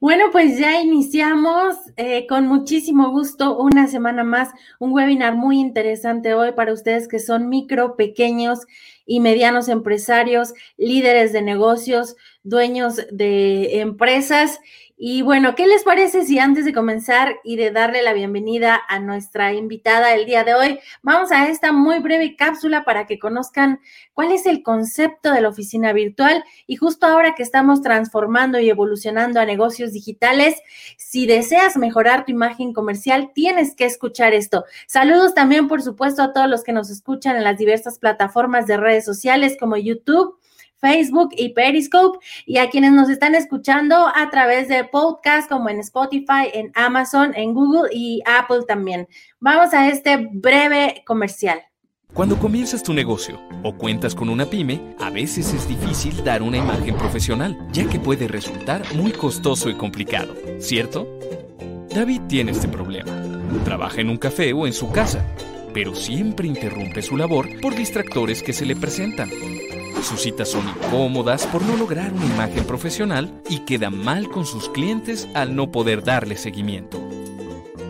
Bueno, pues ya iniciamos eh, con muchísimo gusto una semana más, un webinar muy interesante hoy para ustedes que son micro, pequeños y medianos empresarios, líderes de negocios, dueños de empresas y bueno, ¿qué les parece si antes de comenzar y de darle la bienvenida a nuestra invitada el día de hoy, vamos a esta muy breve cápsula para que conozcan cuál es el concepto de la oficina virtual y justo ahora que estamos transformando y evolucionando a negocios digitales, si deseas mejorar tu imagen comercial, tienes que escuchar esto. Saludos también, por supuesto, a todos los que nos escuchan en las diversas plataformas de redes sociales como YouTube. Facebook y Periscope y a quienes nos están escuchando a través de podcast como en Spotify, en Amazon, en Google y Apple también. Vamos a este breve comercial. Cuando comienzas tu negocio o cuentas con una pyme, a veces es difícil dar una imagen profesional, ya que puede resultar muy costoso y complicado, ¿cierto? David tiene este problema. Trabaja en un café o en su casa, pero siempre interrumpe su labor por distractores que se le presentan. Sus citas son incómodas por no lograr una imagen profesional y queda mal con sus clientes al no poder darle seguimiento.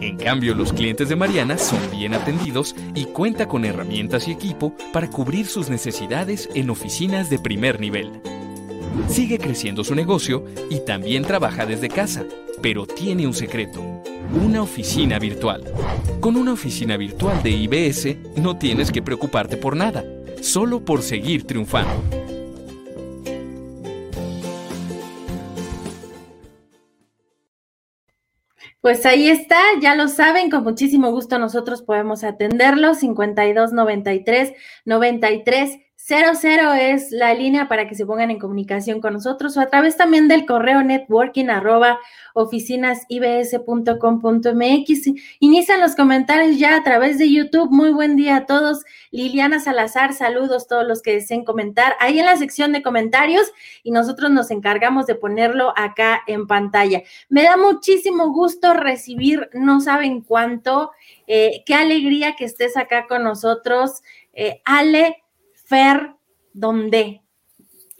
En cambio, los clientes de Mariana son bien atendidos y cuenta con herramientas y equipo para cubrir sus necesidades en oficinas de primer nivel. Sigue creciendo su negocio y también trabaja desde casa, pero tiene un secreto, una oficina virtual. Con una oficina virtual de IBS no tienes que preocuparte por nada solo por seguir triunfando. Pues ahí está, ya lo saben, con muchísimo gusto nosotros podemos atenderlo, 52 93 93 00 es la línea para que se pongan en comunicación con nosotros o a través también del correo networking arroba oficinasibs.com.mx. Inician los comentarios ya a través de YouTube. Muy buen día a todos. Liliana Salazar, saludos todos los que deseen comentar ahí en la sección de comentarios y nosotros nos encargamos de ponerlo acá en pantalla. Me da muchísimo gusto recibir, no saben cuánto, eh, qué alegría que estés acá con nosotros. Eh, Ale, Fer donde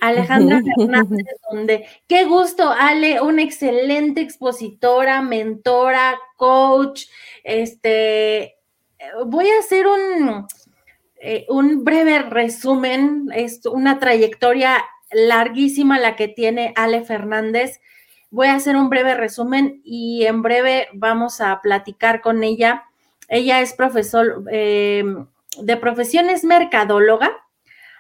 Alejandra Fernández donde Qué gusto, Ale, una excelente expositora, mentora, coach. Este, voy a hacer un, eh, un breve resumen, es una trayectoria larguísima la que tiene Ale Fernández. Voy a hacer un breve resumen y en breve vamos a platicar con ella. Ella es profesor eh, de profesiones mercadóloga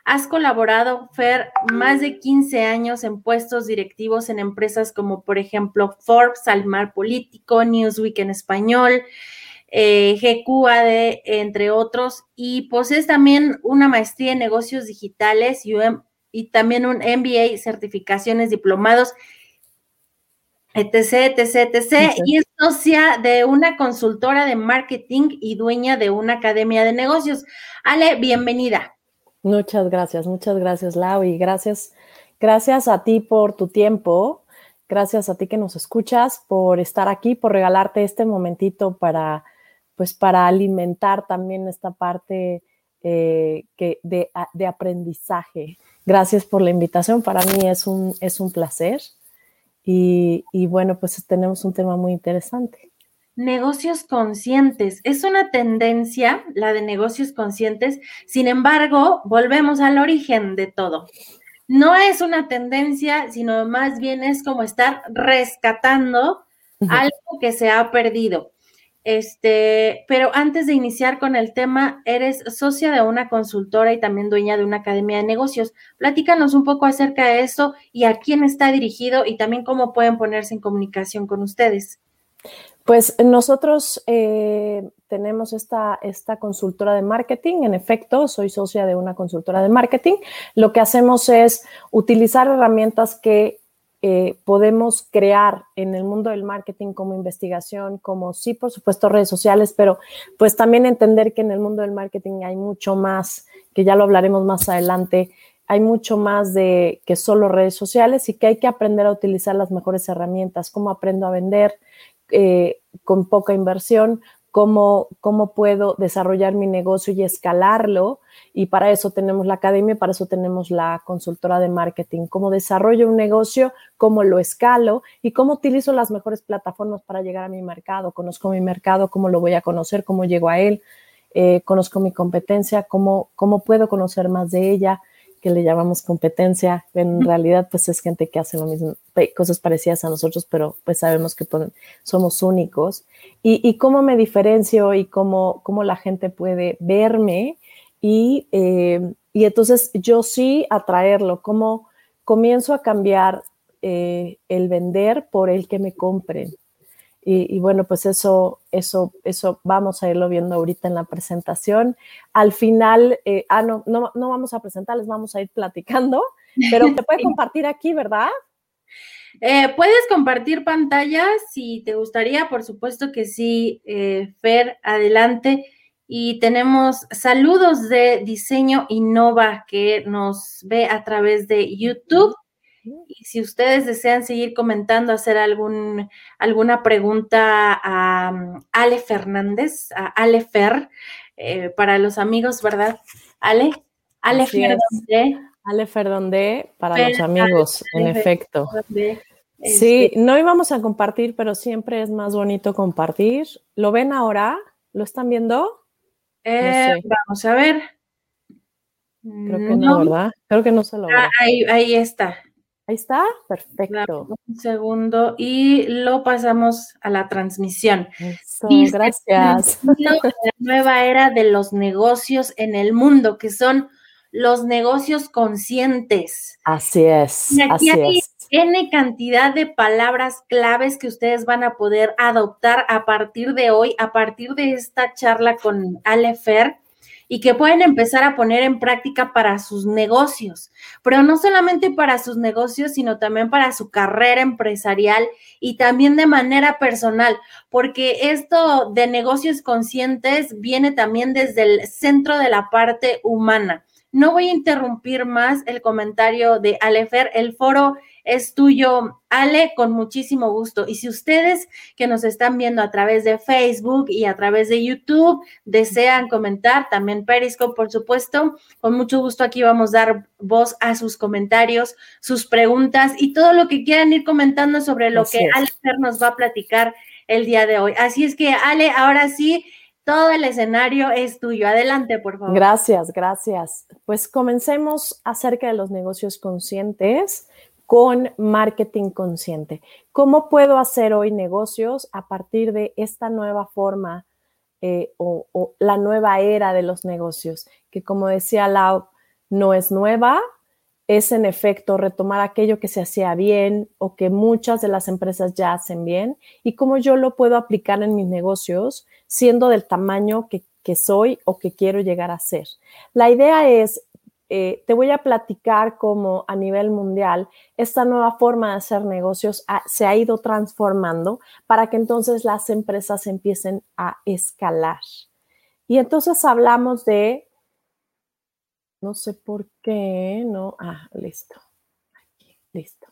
Has colaborado, Fer, más de 15 años en puestos directivos en empresas como, por ejemplo, Forbes, Almar Político, Newsweek en español, eh, GQAD, entre otros, y posees también una maestría en negocios digitales y, y también un MBA, certificaciones, diplomados, etc., etc., etc., y es socia de una consultora de marketing y dueña de una academia de negocios. Ale, bienvenida. Muchas gracias, muchas gracias, Lau, y gracias, gracias a ti por tu tiempo, gracias a ti que nos escuchas, por estar aquí, por regalarte este momentito para, pues, para alimentar también esta parte eh, que de, de, aprendizaje. Gracias por la invitación, para mí es un, es un placer. Y, y bueno, pues tenemos un tema muy interesante. Negocios conscientes. Es una tendencia, la de negocios conscientes. Sin embargo, volvemos al origen de todo. No es una tendencia, sino más bien es como estar rescatando algo que se ha perdido. Este, pero antes de iniciar con el tema, eres socia de una consultora y también dueña de una academia de negocios. Platícanos un poco acerca de eso y a quién está dirigido y también cómo pueden ponerse en comunicación con ustedes. Pues nosotros eh, tenemos esta, esta consultora de marketing, en efecto, soy socia de una consultora de marketing. Lo que hacemos es utilizar herramientas que eh, podemos crear en el mundo del marketing como investigación, como sí, por supuesto, redes sociales, pero pues también entender que en el mundo del marketing hay mucho más, que ya lo hablaremos más adelante, hay mucho más de que solo redes sociales y que hay que aprender a utilizar las mejores herramientas, cómo aprendo a vender, eh, con poca inversión, cómo, cómo puedo desarrollar mi negocio y escalarlo. Y para eso tenemos la academia, para eso tenemos la consultora de marketing, cómo desarrollo un negocio, cómo lo escalo y cómo utilizo las mejores plataformas para llegar a mi mercado. Conozco mi mercado, cómo lo voy a conocer, cómo llego a él, eh, conozco mi competencia, cómo, cómo puedo conocer más de ella que le llamamos competencia, en realidad pues es gente que hace lo mismo, cosas parecidas a nosotros, pero pues sabemos que somos únicos. Y, cómo me diferencio y cómo, cómo la gente puede verme y, eh, y entonces yo sí atraerlo, cómo comienzo a cambiar eh, el vender por el que me compren. Y, bueno, pues eso, eso, eso vamos a irlo viendo ahorita en la presentación. Al final, eh, ah, no, no, no vamos a presentar, les vamos a ir platicando, pero te puede compartir aquí, ¿verdad? Eh, puedes compartir pantalla si te gustaría, por supuesto que sí, eh, Fer, adelante. Y tenemos saludos de Diseño Innova que nos ve a través de YouTube. Y si ustedes desean seguir comentando, hacer algún, alguna pregunta a um, Ale Fernández, a Ale Fer, eh, para los amigos, ¿verdad? Ale, Ale Ferdondé. Ale Ferdondé para los amigos, en efecto. Sí, este no íbamos a compartir, pero siempre es más bonito compartir. ¿Lo ven ahora? ¿Lo están viendo? Eh, vamos a ver. Creo que no, ¿verdad? Creo que no se lo ah, ahí, ahí está. Ahí está, perfecto. un segundo y lo pasamos a la transmisión. gracias. La nueva era de los negocios en el mundo, que son los negocios conscientes. Así es. Y aquí hay N cantidad de palabras claves que ustedes van a poder adoptar a partir de hoy, a partir de esta charla con Alefer y que pueden empezar a poner en práctica para sus negocios, pero no solamente para sus negocios, sino también para su carrera empresarial y también de manera personal, porque esto de negocios conscientes viene también desde el centro de la parte humana. No voy a interrumpir más el comentario de Alefer, el foro es tuyo, Ale, con muchísimo gusto. Y si ustedes que nos están viendo a través de Facebook y a través de YouTube desean comentar, también Periscope, por supuesto, con mucho gusto aquí vamos a dar voz a sus comentarios, sus preguntas y todo lo que quieran ir comentando sobre lo que Ale nos va a platicar el día de hoy. Así es que, Ale, ahora sí. Todo el escenario es tuyo. Adelante, por favor. Gracias, gracias. Pues comencemos acerca de los negocios conscientes con marketing consciente. ¿Cómo puedo hacer hoy negocios a partir de esta nueva forma eh, o, la nueva era de los negocios? Que como decía Lau, no es nueva, es en efecto retomar aquello que se hacía bien o que muchas de las empresas ya hacen bien y cómo yo lo puedo aplicar en mis negocios siendo del tamaño que, que soy o que quiero llegar a ser. La idea es eh, te voy a platicar cómo a nivel mundial esta nueva forma de hacer negocios se ha ido transformando para que entonces las empresas empiecen a escalar. Y entonces hablamos de, no sé por qué, no, ah, listo, aquí, listo.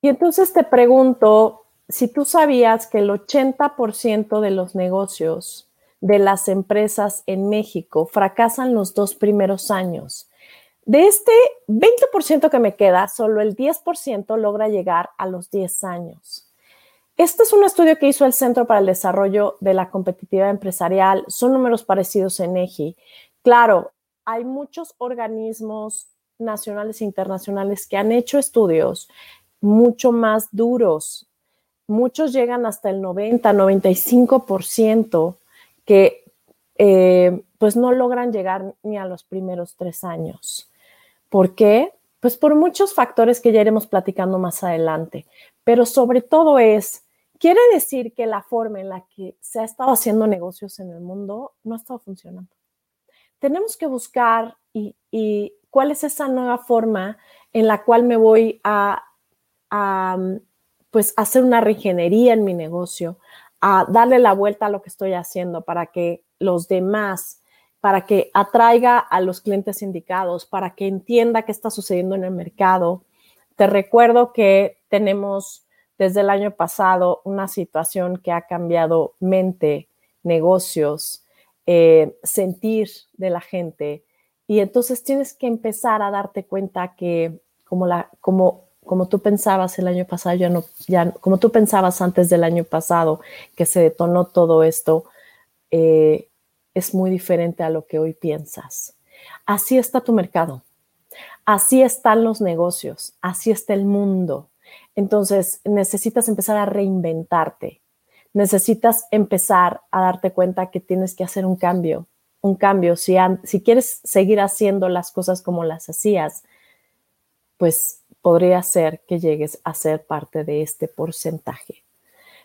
Y entonces te pregunto si tú sabías que el 80% de los negocios de las empresas en México fracasan los dos primeros años. De este 20% que me queda, solo el 10% logra llegar a los 10 años. Este es un estudio que hizo el Centro para el Desarrollo de la Competitividad Empresarial. Son números parecidos en EGI. Claro, hay muchos organismos nacionales e internacionales que han hecho estudios mucho más duros. Muchos llegan hasta el 90, 95% que eh, pues no logran llegar ni a los primeros tres años. ¿Por qué? Pues por muchos factores que ya iremos platicando más adelante, pero sobre todo es, quiere decir que la forma en la que se ha estado haciendo negocios en el mundo no ha estado funcionando. Tenemos que buscar y, cuál es esa nueva forma en la cual me voy a, a pues hacer una reingeniería en mi negocio, a darle la vuelta a lo que estoy haciendo para que los demás, para que atraiga a los clientes indicados, para que entienda qué está sucediendo en el mercado. Te recuerdo que tenemos desde el año pasado una situación que ha cambiado mente, negocios, eh, sentir de la gente. Y entonces tienes que empezar a darte cuenta que como, la, como, como tú pensabas el año pasado, ya no, ya, como tú pensabas antes del año pasado que se detonó todo esto, eh, es muy diferente a lo que hoy piensas. Así está tu mercado, así están los negocios, así está el mundo. Entonces necesitas empezar a reinventarte, necesitas empezar a darte cuenta que tienes que hacer un cambio, un cambio. Si, si quieres seguir haciendo las cosas como las hacías, pues podría ser que llegues a ser parte de este porcentaje.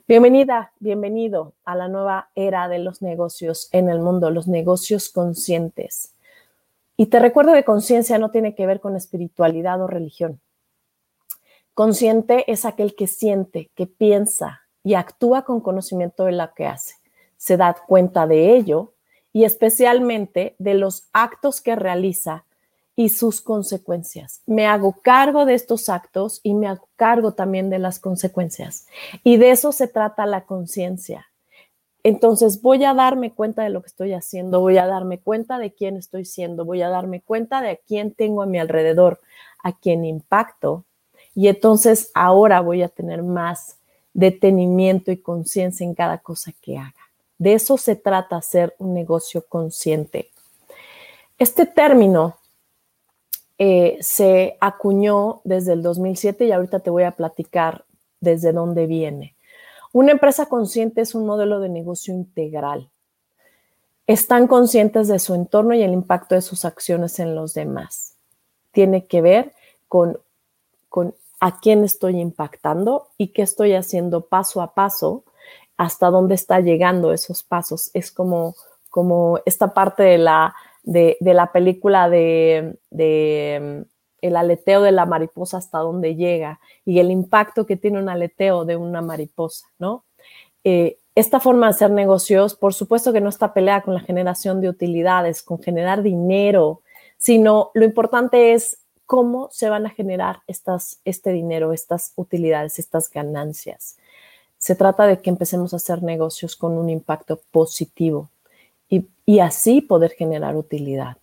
Bienvenida, bienvenido a la nueva era de los negocios en el mundo, los negocios conscientes. Y te recuerdo que conciencia no tiene que ver con espiritualidad o religión. Consciente es aquel que siente, que piensa y actúa con conocimiento de lo que hace. Se da cuenta de ello y especialmente de los actos que realiza y sus consecuencias. Me hago cargo de estos actos y me hago cargo también de las consecuencias. Y de eso se trata la conciencia. Entonces voy a darme cuenta de lo que estoy haciendo, voy a darme cuenta de quién estoy siendo, voy a darme cuenta de a quién tengo a mi alrededor, a quién impacto. Y entonces ahora voy a tener más detenimiento y conciencia en cada cosa que haga. De eso se trata hacer un negocio consciente. Este término eh, se acuñó desde el 2007 y ahorita te voy a platicar desde dónde viene. Una empresa consciente es un modelo de negocio integral. Están conscientes de su entorno y el impacto de sus acciones en los demás. Tiene que ver con, con a quién estoy impactando y qué estoy haciendo paso a paso, hasta dónde está llegando esos pasos. Es como, como esta parte de la de, la película de, mm, el aleteo de la mariposa hasta dónde llega y el impacto que tiene un aleteo de una mariposa, ¿no? Eh, esta forma de hacer negocios, por supuesto que no está peleada con la generación de utilidades, con generar dinero, sino lo importante es cómo se van a generar estas, este dinero, estas utilidades, estas ganancias. Se trata de que empecemos a hacer negocios con un impacto positivo, y, así poder generar utilidad.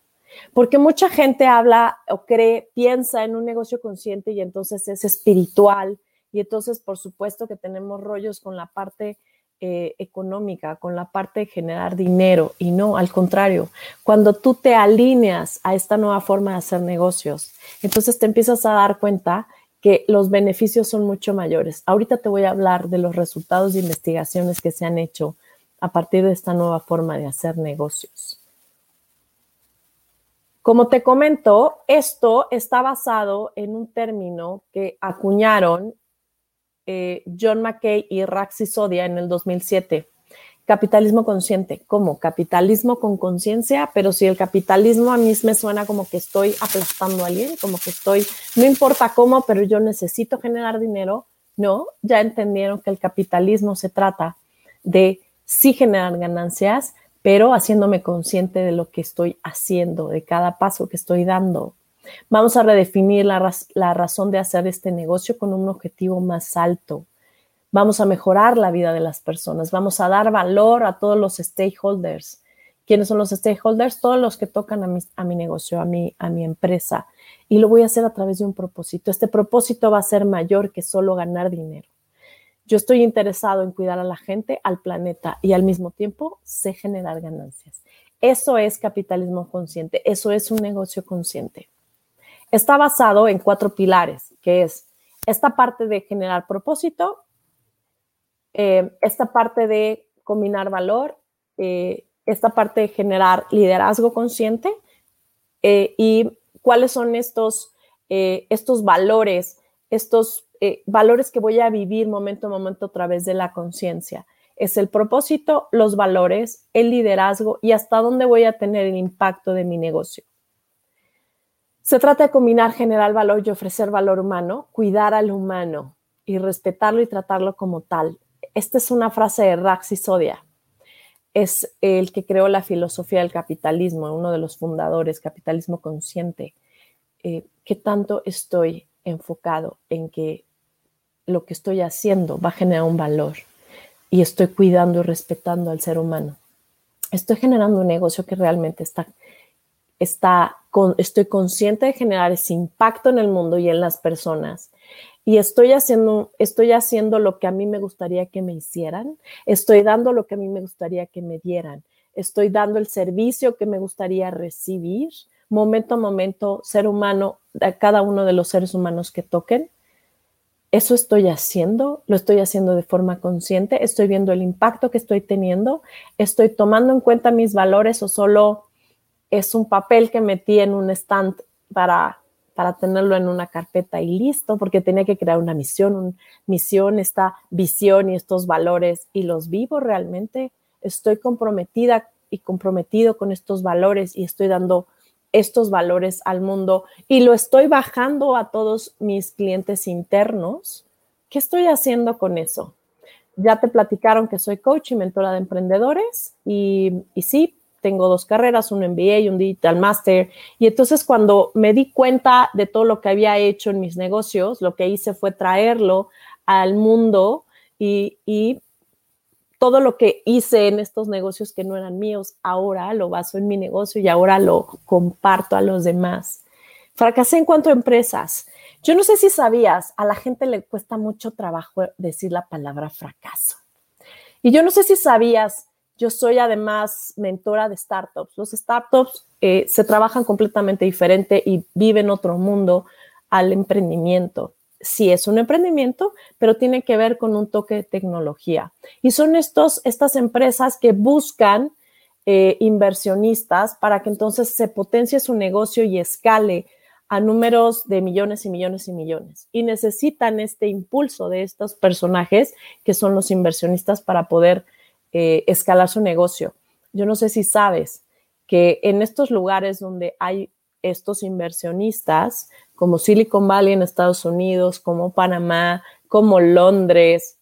Porque mucha gente habla o cree, piensa en un negocio consciente y entonces es espiritual. Y entonces, por supuesto que tenemos rollos con la parte eh, económica, con la parte de generar dinero. Y no, al contrario, cuando tú te alineas a esta nueva forma de hacer negocios, entonces te empiezas a dar cuenta que los beneficios son mucho mayores. Ahorita te voy a hablar de los resultados de investigaciones que se han hecho a partir de esta nueva forma de hacer negocios. Como te comento, esto está basado en un término que acuñaron eh, John McKay y Raxi Sodia en el 2007. Capitalismo consciente. ¿Cómo? Capitalismo con conciencia, pero si el capitalismo a mí me suena como que estoy aplastando a alguien, como que estoy, no importa cómo, pero yo necesito generar dinero. No, ya entendieron que el capitalismo se trata de sí generar ganancias, pero haciéndome consciente de lo que estoy haciendo, de cada paso que estoy dando. Vamos a redefinir la, razón de hacer este negocio con un objetivo más alto. Vamos a mejorar la vida de las personas, vamos a dar valor a todos los stakeholders. ¿Quiénes son los stakeholders? Todos los que tocan a mi, a mi negocio, a mi, a mi empresa. Y lo voy a hacer a través de un propósito. Este propósito va a ser mayor que solo ganar dinero. Yo estoy interesado en cuidar a la gente, al planeta y al mismo tiempo sé generar ganancias. Eso es capitalismo consciente, eso es un negocio consciente. Está basado en cuatro pilares, que es esta parte de generar propósito, eh, esta parte de combinar valor, eh, esta parte de generar liderazgo consciente eh, y cuáles son estos, estos valores, estos eh, valores que voy a vivir momento a momento a través de la conciencia. Es el propósito, los valores, el liderazgo y hasta dónde voy a tener el impacto de mi negocio. Se trata de combinar generar valor y ofrecer valor humano, cuidar al humano y respetarlo y tratarlo como tal. Esta es una frase de Raxi Sodia. Es el que creó la filosofía del capitalismo, uno de los fundadores, capitalismo consciente. Eh, ¿Qué tanto estoy enfocado en que lo que estoy haciendo va a generar un valor y estoy cuidando y respetando al ser humano. Estoy generando un negocio que realmente está, está con, estoy consciente de generar ese impacto en el mundo y en las personas. Y estoy haciendo, estoy haciendo lo que a mí me gustaría que me hicieran. Estoy dando lo que a mí me gustaría que me dieran. Estoy dando el servicio que me gustaría recibir momento a momento, ser humano, a cada uno de los seres humanos que toquen. Eso estoy haciendo, lo estoy haciendo de forma consciente, estoy viendo el impacto que estoy teniendo, estoy tomando en cuenta mis valores o solo es un papel que metí en un stand para, para tenerlo en una carpeta y listo, porque tenía que crear una misión, una misión, esta visión y estos valores y los vivo realmente. Estoy comprometida y comprometido con estos valores y estoy dando estos valores al mundo y lo estoy bajando a todos mis clientes internos, ¿qué estoy haciendo con eso? Ya te platicaron que soy coach y mentora de emprendedores y, y sí, tengo dos carreras, un MBA y un Digital Master. Y entonces cuando me di cuenta de todo lo que había hecho en mis negocios, lo que hice fue traerlo al mundo y, y todo lo que hice en estos negocios que no eran míos, ahora lo baso en mi negocio y ahora lo comparto a los demás. Fracasé en cuanto a empresas. Yo no sé si sabías, a la gente le cuesta mucho trabajo decir la palabra fracaso. Y yo no sé si sabías, yo soy además mentora de startups. Los startups eh, se trabajan completamente diferente y viven otro mundo al emprendimiento sí es un emprendimiento, pero tiene que ver con un toque de tecnología. Y son estos, estas empresas que buscan eh, inversionistas para que entonces se potencie su negocio y escale a números de millones y millones y millones. Y necesitan este impulso de estos personajes que son los inversionistas para poder eh, escalar su negocio. Yo no sé si sabes que en estos lugares donde hay estos inversionistas, como Silicon Valley en Estados Unidos, como Panamá, como Londres,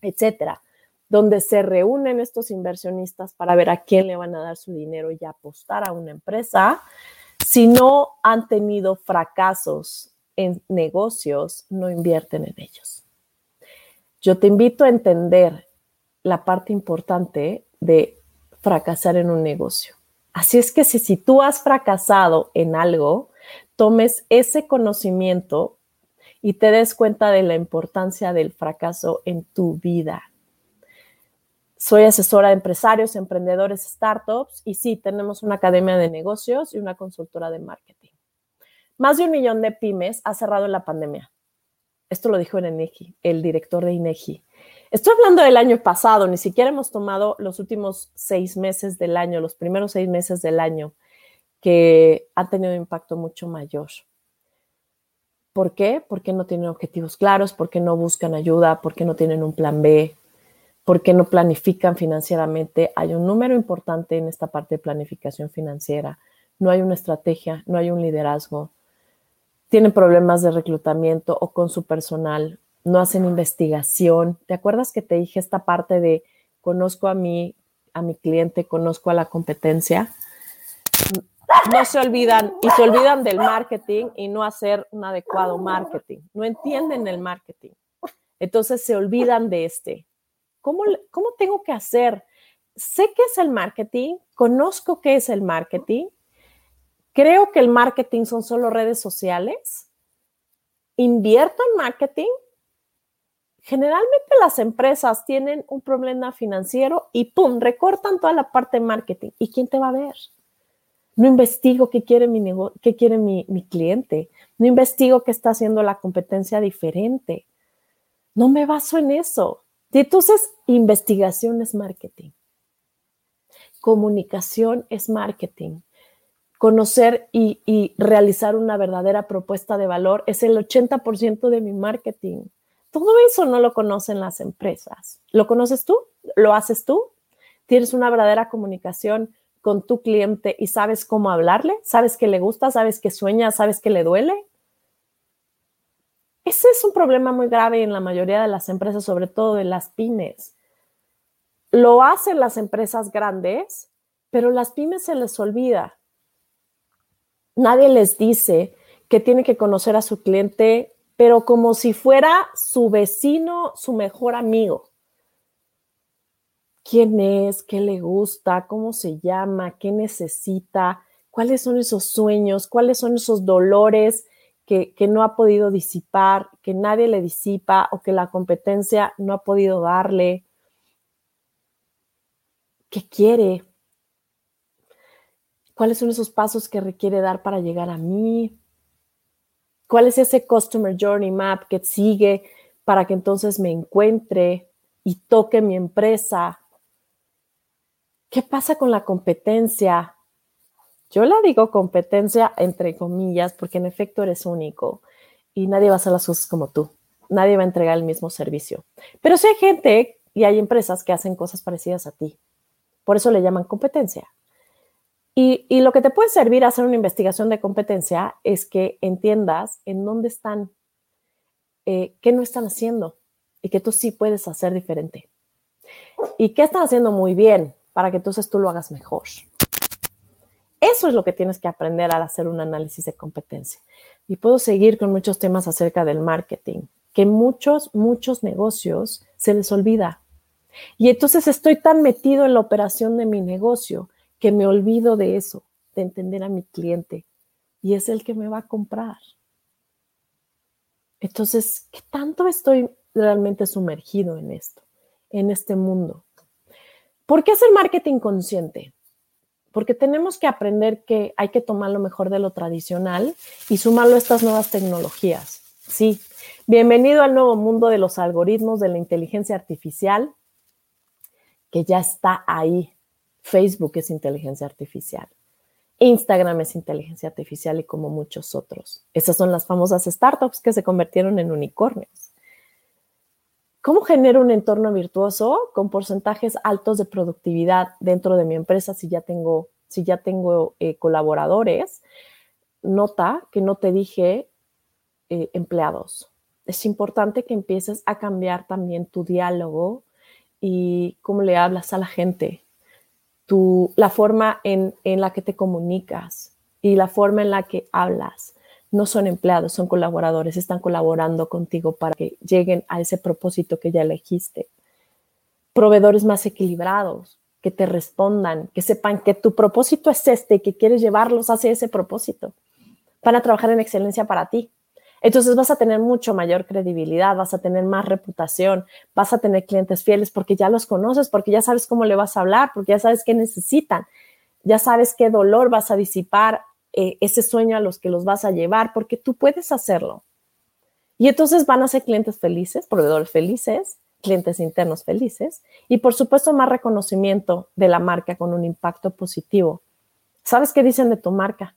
etcétera, donde se reúnen estos inversionistas para ver a quién le van a dar su dinero y apostar a una empresa, si no han tenido fracasos en negocios, no invierten en ellos. Yo te invito a entender la parte importante de fracasar en un negocio. Así es que si, tú has fracasado en algo, tomes ese conocimiento y te des cuenta de la importancia del fracaso en tu vida. Soy asesora de empresarios, emprendedores, startups y sí, tenemos una academia de negocios y una consultora de marketing. Más de un millón de pymes ha cerrado en la pandemia. Esto lo dijo en INEGI, el director de INEGI. Estoy hablando del año pasado, ni siquiera hemos tomado los últimos seis meses del año, los primeros seis meses del año que han tenido un impacto mucho mayor. ¿Por qué? Porque no tienen objetivos claros, porque no buscan ayuda, porque no tienen un plan B, porque no planifican financieramente. Hay un número importante en esta parte de planificación financiera. No hay una estrategia, no hay un liderazgo. Tienen problemas de reclutamiento o con su personal. No hacen investigación. ¿Te acuerdas que te dije esta parte de conozco a mi, a mi cliente, conozco a la competencia? No se olvidan y se olvidan del marketing y no hacer un adecuado marketing. No entienden el marketing. Entonces se olvidan de este. ¿Cómo, cómo tengo que hacer? Sé qué es el marketing, conozco qué es el marketing, creo que el marketing son solo redes sociales, invierto en marketing. Generalmente las empresas tienen un problema financiero y ¡pum! recortan toda la parte de marketing. ¿Y quién te va a ver? No investigo qué quiere mi, qué quiere mi, mi cliente. No investigo qué está haciendo la competencia diferente. No me baso en eso. Entonces, investigación es marketing. Comunicación es marketing. Conocer y, y realizar una verdadera propuesta de valor es el 80% de mi marketing. Todo eso no lo conocen las empresas. ¿Lo conoces tú? ¿Lo haces tú? ¿Tienes una verdadera comunicación con tu cliente y sabes cómo hablarle, sabes que le gusta, sabes que sueña, sabes que le duele. Ese es un problema muy grave en la mayoría de las empresas, sobre todo de las pymes. Lo hacen las empresas grandes, pero las pymes se les olvida. Nadie les dice que tiene que conocer a su cliente pero como si fuera su vecino, su mejor amigo. ¿Quién es? ¿Qué le gusta? ¿Cómo se llama? ¿Qué necesita? ¿Cuáles son esos sueños? ¿Cuáles son esos dolores que, que no ha podido disipar, que nadie le disipa o que la competencia no ha podido darle? ¿Qué quiere? ¿Cuáles son esos pasos que requiere dar para llegar a mí? ¿Cuál es ese Customer Journey Map que sigue para que entonces me encuentre y toque mi empresa? ¿Qué pasa con la competencia? Yo la digo competencia entre comillas porque en efecto eres único y nadie va a hacer las cosas como tú. Nadie va a entregar el mismo servicio. Pero sí hay gente y hay empresas que hacen cosas parecidas a ti. Por eso le llaman competencia. Y, lo que te puede servir a hacer una investigación de competencia es que entiendas en dónde están, eh, qué no están haciendo y que tú sí puedes hacer diferente. Y qué están haciendo muy bien para que entonces tú lo hagas mejor. Eso es lo que tienes que aprender al hacer un análisis de competencia. Y puedo seguir con muchos temas acerca del marketing, que muchos, muchos negocios se les olvida. Y entonces estoy tan metido en la operación de mi negocio que me olvido de eso, de entender a mi cliente y es el que me va a comprar. Entonces, ¿qué tanto estoy realmente sumergido en esto, en este mundo? ¿Por qué hacer marketing consciente? Porque tenemos que aprender que hay que tomar lo mejor de lo tradicional y sumarlo a estas nuevas tecnologías. Sí, bienvenido al nuevo mundo de los algoritmos de la inteligencia artificial, que ya está ahí, Facebook es inteligencia artificial. Instagram es inteligencia artificial y como muchos otros. Esas son las famosas startups que se convirtieron en unicornios. ¿Cómo genero un entorno virtuoso con porcentajes altos de productividad dentro de mi empresa si ya tengo, si ya tengo eh, colaboradores? Nota que no te dije eh, empleados. Es importante que empieces a cambiar también tu diálogo y cómo le hablas a la gente la forma en, la que te comunicas y la forma en la que hablas. No son empleados, son colaboradores, están colaborando contigo para que lleguen a ese propósito que ya elegiste. Proveedores más equilibrados, que te respondan, que sepan que tu propósito es este que quieres llevarlos hacia ese propósito. Van a trabajar en excelencia para ti. Entonces vas a tener mucho mayor credibilidad, vas a tener más reputación, vas a tener clientes fieles porque ya los conoces, porque ya sabes cómo le vas a hablar, porque ya sabes qué necesitan, ya sabes qué dolor vas a disipar, eh, ese sueño a los que los vas a llevar, porque tú puedes hacerlo. Y entonces van a ser clientes felices, proveedores felices, clientes internos felices y por supuesto más reconocimiento de la marca con un impacto positivo. ¿Sabes qué dicen de tu marca?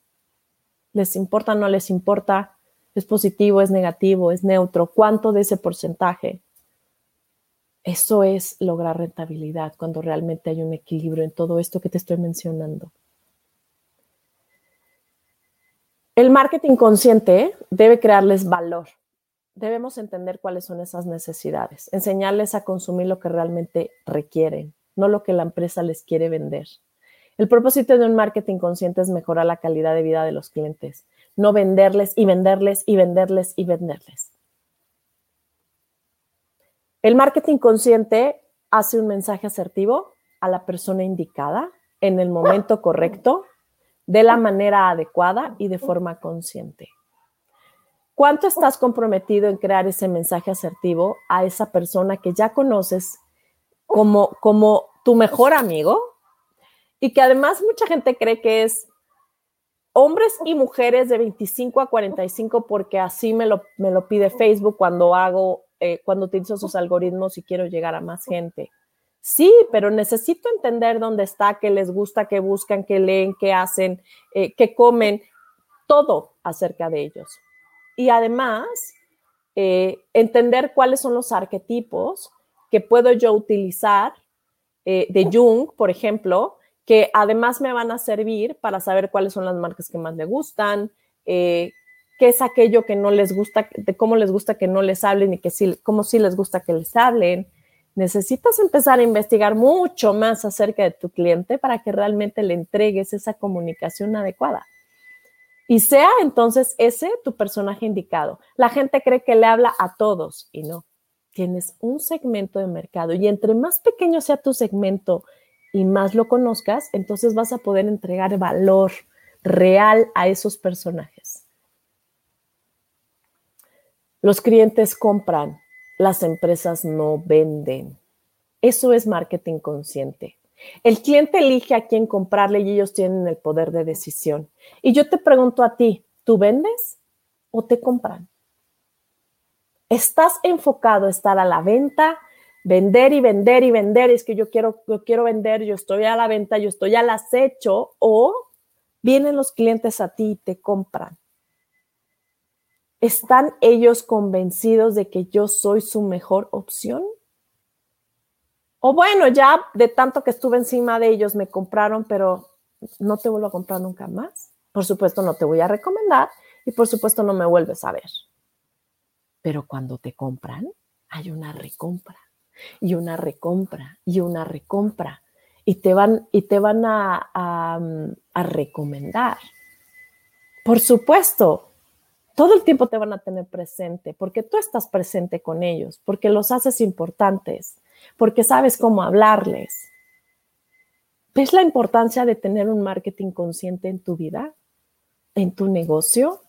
¿Les importa, no les importa? ¿Es positivo, es negativo, es neutro? ¿Cuánto de ese porcentaje? Eso es lograr rentabilidad cuando realmente hay un equilibrio en todo esto que te estoy mencionando. El marketing consciente debe crearles valor. Debemos entender cuáles son esas necesidades, enseñarles a consumir lo que realmente requieren, no lo que la empresa les quiere vender. El propósito de un marketing consciente es mejorar la calidad de vida de los clientes, no venderles y venderles y venderles y venderles. El marketing consciente hace un mensaje asertivo a la persona indicada en el momento correcto, de la manera adecuada y de forma consciente. ¿Cuánto estás comprometido en crear ese mensaje asertivo a esa persona que ya conoces como, como tu mejor amigo y que además mucha gente cree que es hombres y mujeres de 25 a 45 porque así me lo, me lo pide Facebook cuando hago, eh, cuando utilizo sus algoritmos y quiero llegar a más gente. Sí, pero necesito entender dónde está, qué les gusta, qué buscan, qué leen, qué hacen, eh, qué comen, todo acerca de ellos. Y además, eh, entender cuáles son los arquetipos que puedo yo utilizar de Jung, por ejemplo, que además me van a servir para saber cuáles son las marcas que más le gustan, eh, qué es aquello que no les gusta, de cómo les gusta que no les hablen y que sí, cómo sí les gusta que les hablen. Necesitas empezar a investigar mucho más acerca de tu cliente para que realmente le entregues esa comunicación adecuada. Y sea entonces ese tu personaje indicado. La gente cree que le habla a todos y no. Tienes un segmento de mercado y entre más pequeño sea tu segmento y más lo conozcas, entonces vas a poder entregar valor real a esos personajes. Los clientes compran, las empresas no venden. Eso es marketing consciente. El cliente elige a quién comprarle y ellos tienen el poder de decisión. Y yo te pregunto a ti, ¿tú vendes o te compran? ¿Estás enfocado a estar a la venta, vender y vender y vender? Es que yo quiero, yo quiero vender, yo estoy a la venta, yo estoy al acecho o vienen los clientes a ti y te compran. ¿Están ellos convencidos de que yo soy su mejor opción? O bueno, ya de tanto que estuve encima de ellos me compraron, pero no te vuelvo a comprar nunca más. Por supuesto, no te voy a recomendar y por supuesto no me vuelves a ver. Pero cuando te compran, hay una recompra y una recompra y una recompra y te van, y te van a, a recomendar. Por supuesto, todo el tiempo te van a tener presente porque tú estás presente con ellos, porque los haces importantes porque sabes cómo hablarles. ¿Ves la importancia de tener un marketing consciente en tu vida, en tu negocio?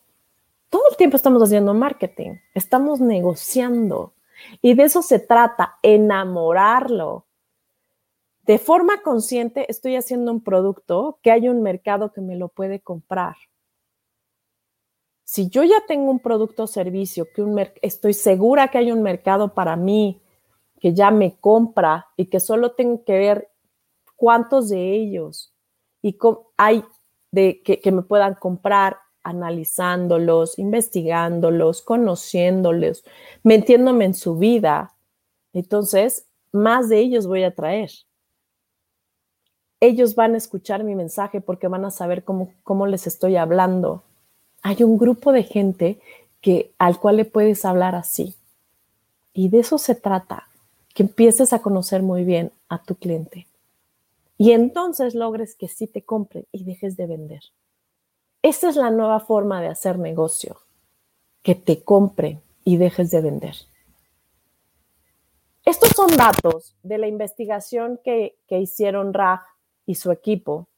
Todo el tiempo estamos haciendo marketing, estamos negociando y de eso se trata, enamorarlo. De forma consciente estoy haciendo un producto que hay un mercado que me lo puede comprar. Si yo ya tengo un producto o servicio que estoy segura que hay un mercado para mí, que ya me compra y que solo tengo que ver cuántos de ellos y hay que me puedan comprar analizándolos, investigándolos, conociéndolos, metiéndome en su vida. Entonces, más de ellos voy a traer. Ellos van a escuchar mi mensaje porque van a saber cómo, cómo les estoy hablando. Hay un grupo de gente que, al cual le puedes hablar así. Y de eso se trata que empieces a conocer muy bien a tu cliente y entonces logres que sí te compren y dejes de vender. Esta es la nueva forma de hacer negocio, que te compren y dejes de vender. Estos son datos de la investigación que, hicieron Raj y su equipo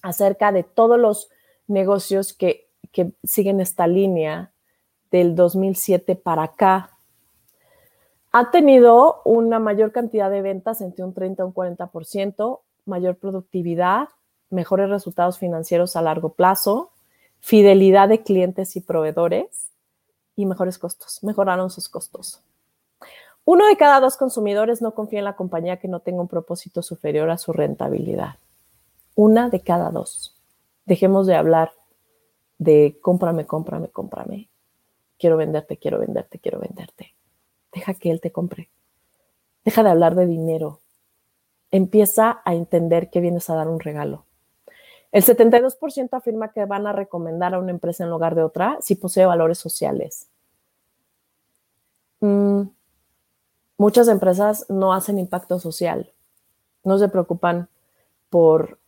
acerca de todos los negocios que, que siguen esta línea del 2007 para acá ha tenido una mayor cantidad de ventas entre un 30 y un 40%, mayor productividad, mejores resultados financieros a largo plazo, fidelidad de clientes y proveedores y mejores costos. Mejoraron sus costos. Uno de cada dos consumidores no confía en la compañía que no tenga un propósito superior a su rentabilidad. Una de cada dos. Dejemos de hablar de cómprame, cómprame, cómprame. Quiero venderte, quiero venderte, quiero venderte deja que él te compre. Deja de hablar de dinero. Empieza a entender que vienes a dar un regalo. El 72% afirma que van a recomendar a una empresa en lugar de otra si posee valores sociales. Mm, muchas empresas no hacen impacto social. No se preocupan por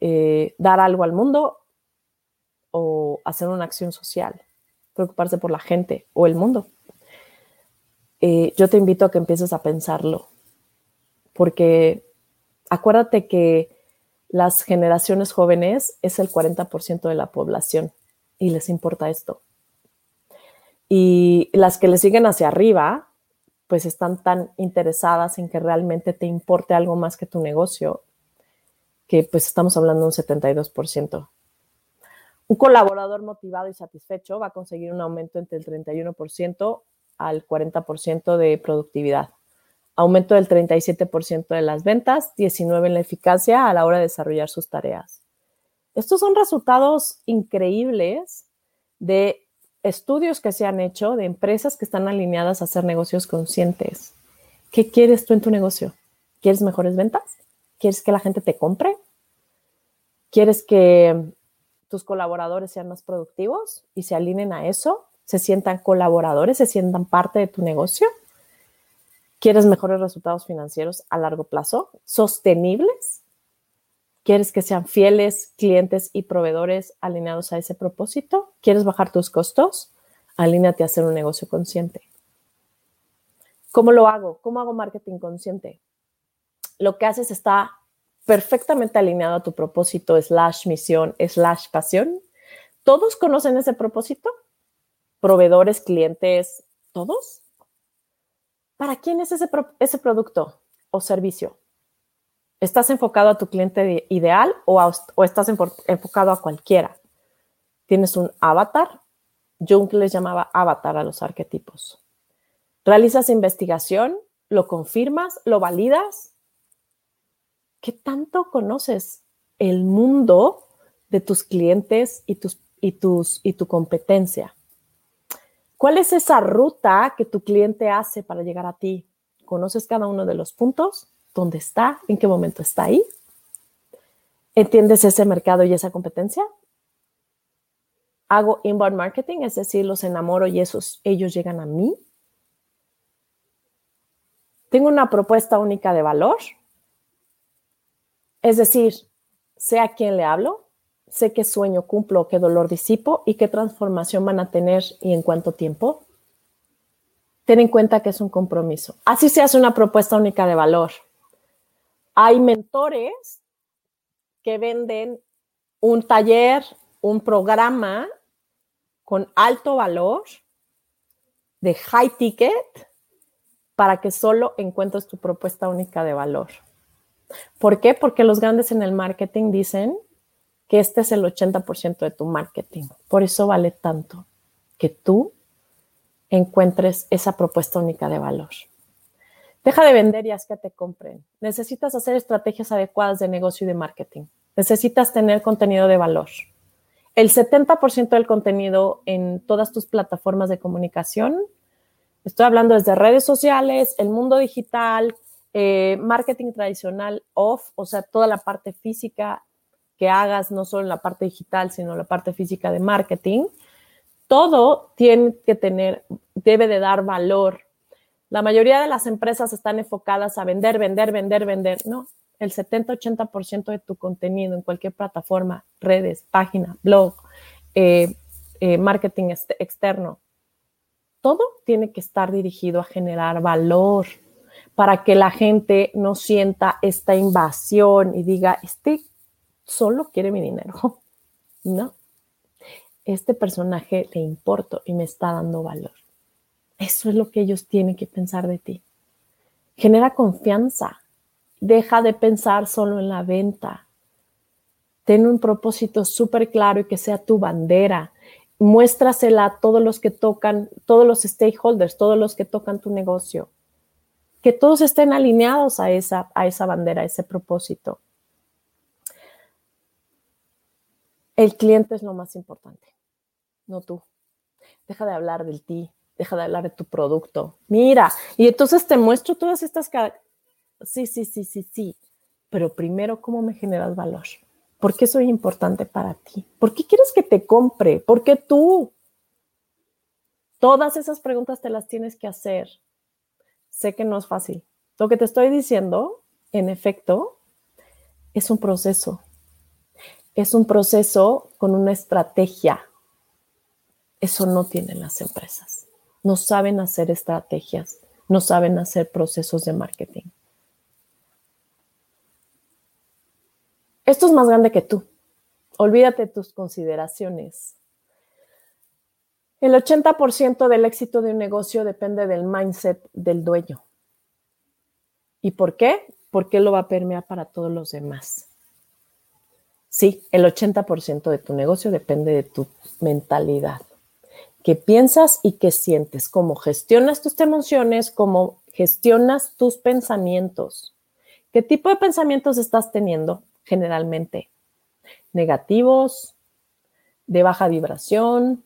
eh, dar algo al mundo o hacer una acción social. Preocuparse por la gente o el mundo. Eh, yo te invito a que empieces a pensarlo, porque acuérdate que las generaciones jóvenes es el 40% de la población y les importa esto. Y las que le siguen hacia arriba, pues están tan interesadas en que realmente te importe algo más que tu negocio, que pues estamos hablando de un 72%. Un colaborador motivado y satisfecho va a conseguir un aumento entre el 31% al 40% de productividad, aumento del 37% de las ventas, 19% en la eficacia a la hora de desarrollar sus tareas. Estos son resultados increíbles de estudios que se han hecho de empresas que están alineadas a hacer negocios conscientes. ¿Qué quieres tú en tu negocio? ¿Quieres mejores ventas? ¿Quieres que la gente te compre? ¿Quieres que tus colaboradores sean más productivos y se alineen a eso? se sientan colaboradores, se sientan parte de tu negocio. ¿Quieres mejores resultados financieros a largo plazo, sostenibles? ¿Quieres que sean fieles clientes y proveedores alineados a ese propósito? ¿Quieres bajar tus costos? Alíneate a hacer un negocio consciente. ¿Cómo lo hago? ¿Cómo hago marketing consciente? Lo que haces está perfectamente alineado a tu propósito, slash misión, slash pasión. ¿Todos conocen ese propósito? ¿Proveedores, clientes, todos? ¿Para quién es ese, producto o servicio? ¿Estás enfocado a tu cliente ideal o, o estás enfocado a cualquiera? ¿Tienes un avatar? Jung les llamaba avatar a los arquetipos. ¿Realizas investigación? ¿Lo confirmas? ¿Lo validas? ¿Qué tanto conoces el mundo de tus clientes y, y, tus, y tu competencia? ¿Cuál es esa ruta que tu cliente hace para llegar a ti? ¿Conoces cada uno de los puntos? dónde está, en qué momento está ahí. ¿Entiendes ese mercado y esa competencia? Hago inbound marketing, es decir, los enamoro y esos, ellos llegan a mí. Tengo una propuesta única de valor. Es decir, sé a quién le hablo, sé qué sueño cumplo, qué dolor disipo y qué transformación van a tener y en cuánto tiempo. Ten en cuenta que es un compromiso. Así se hace una propuesta única de valor. Hay mentores que venden un taller, un programa con alto valor, de high ticket, para que solo encuentres tu propuesta única de valor. ¿Por qué? Porque los grandes en el marketing dicen que este es el 80% de tu marketing. Por eso vale tanto que tú encuentres esa propuesta única de valor. Deja de vender y haz que te compren. Necesitas hacer estrategias adecuadas de negocio y de marketing. Necesitas tener contenido de valor. El 70% del contenido en todas tus plataformas de comunicación, estoy hablando desde redes sociales, el mundo digital, eh, marketing tradicional off, o sea, toda la parte física que hagas, no solo en la parte digital, sino la parte física de marketing, todo tiene que tener, debe de dar valor la mayoría de las empresas están enfocadas a vender, vender, vender, vender. No, el 70-80% de tu contenido en cualquier plataforma, redes, página, blog, eh, eh, marketing externo, todo tiene que estar dirigido a generar valor para que la gente no sienta esta invasión y diga, este solo quiere mi dinero. No, este personaje le importo y me está dando valor. Eso es lo que ellos tienen que pensar de ti. Genera confianza. Deja de pensar solo en la venta. Ten un propósito súper claro y que sea tu bandera. Muéstrasela a todos los que tocan, todos los stakeholders, todos los que tocan tu negocio. Que todos estén alineados a esa, a esa bandera, a ese propósito. El cliente es lo más importante, no tú. Deja de hablar del ti, deja de hablar de tu producto. Mira, y entonces te muestro todas estas Sí, sí, sí, sí, sí. Pero primero, ¿cómo me generas valor? ¿Por qué soy importante para ti? ¿Por qué quieres que te compre? ¿Por qué tú? Todas esas preguntas te las tienes que hacer. Sé que no es fácil. Lo que te estoy diciendo, en efecto, es un proceso. Es un proceso con una estrategia. Eso no tienen las empresas no saben hacer estrategias, no saben hacer procesos de marketing. Esto es más grande que tú. Olvídate tus consideraciones. El 80% del éxito de un negocio depende del mindset del dueño. ¿Y por qué? Porque lo va a permear para todos los demás. Sí, el 80% de tu negocio depende de tu mentalidad qué piensas y qué sientes, cómo gestionas tus emociones, cómo gestionas tus pensamientos. ¿Qué tipo de pensamientos estás teniendo generalmente? ¿Negativos? ¿De baja vibración?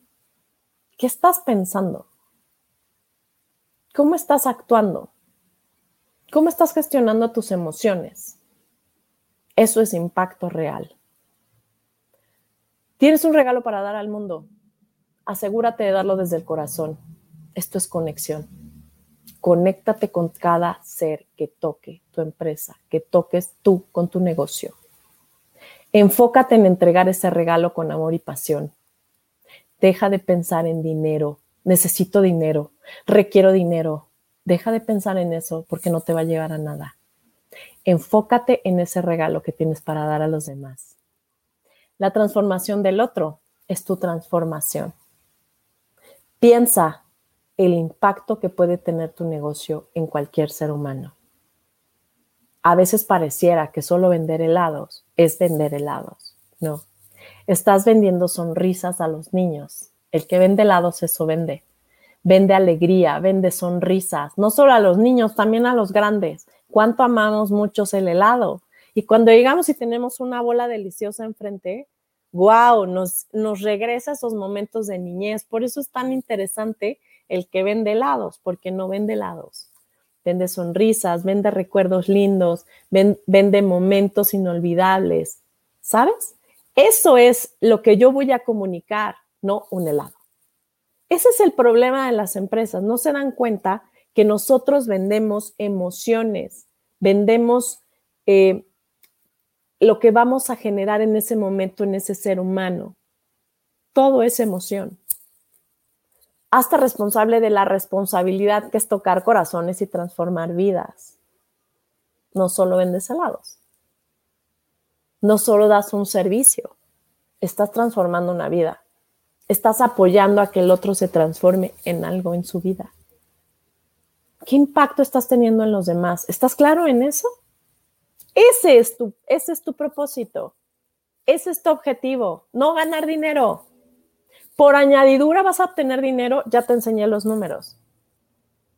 ¿Qué estás pensando? ¿Cómo estás actuando? ¿Cómo estás gestionando tus emociones? Eso es impacto real. Tienes un regalo para dar al mundo asegúrate de darlo desde el corazón. Esto es conexión. Conéctate con cada ser que toque tu empresa, que toques tú con tu negocio. Enfócate en entregar ese regalo con amor y pasión. Deja de pensar en dinero. Necesito dinero. Requiero dinero. Deja de pensar en eso porque no te va a llevar a nada. Enfócate en ese regalo que tienes para dar a los demás. La transformación del otro es tu transformación. Piensa el impacto que puede tener tu negocio en cualquier ser humano. A veces pareciera que solo vender helados es vender helados. No, estás vendiendo sonrisas a los niños. El que vende helados, eso vende. Vende alegría, vende sonrisas, no solo a los niños, también a los grandes. ¿Cuánto amamos muchos el helado? Y cuando llegamos y tenemos una bola deliciosa enfrente, wow, nos, nos regresa esos momentos de niñez. Por eso es tan interesante el que vende helados, porque no vende helados. Vende sonrisas, vende recuerdos lindos, vende momentos inolvidables. ¿Sabes? Eso es lo que yo voy a comunicar, no un helado. Ese es el problema de las empresas. No se dan cuenta que nosotros vendemos emociones, vendemos eh, lo que vamos a generar en ese momento en ese ser humano. Todo es emoción. Hasta responsable de la responsabilidad que es tocar corazones y transformar vidas. No solo vendes helados. No solo das un servicio. Estás transformando una vida. Estás apoyando a que el otro se transforme en algo en su vida. ¿Qué impacto estás teniendo en los demás? ¿Estás claro en eso? Ese es tu, ese es tu propósito. Ese es tu objetivo, no ganar dinero. Por añadidura vas a obtener dinero, ya te enseñé los números.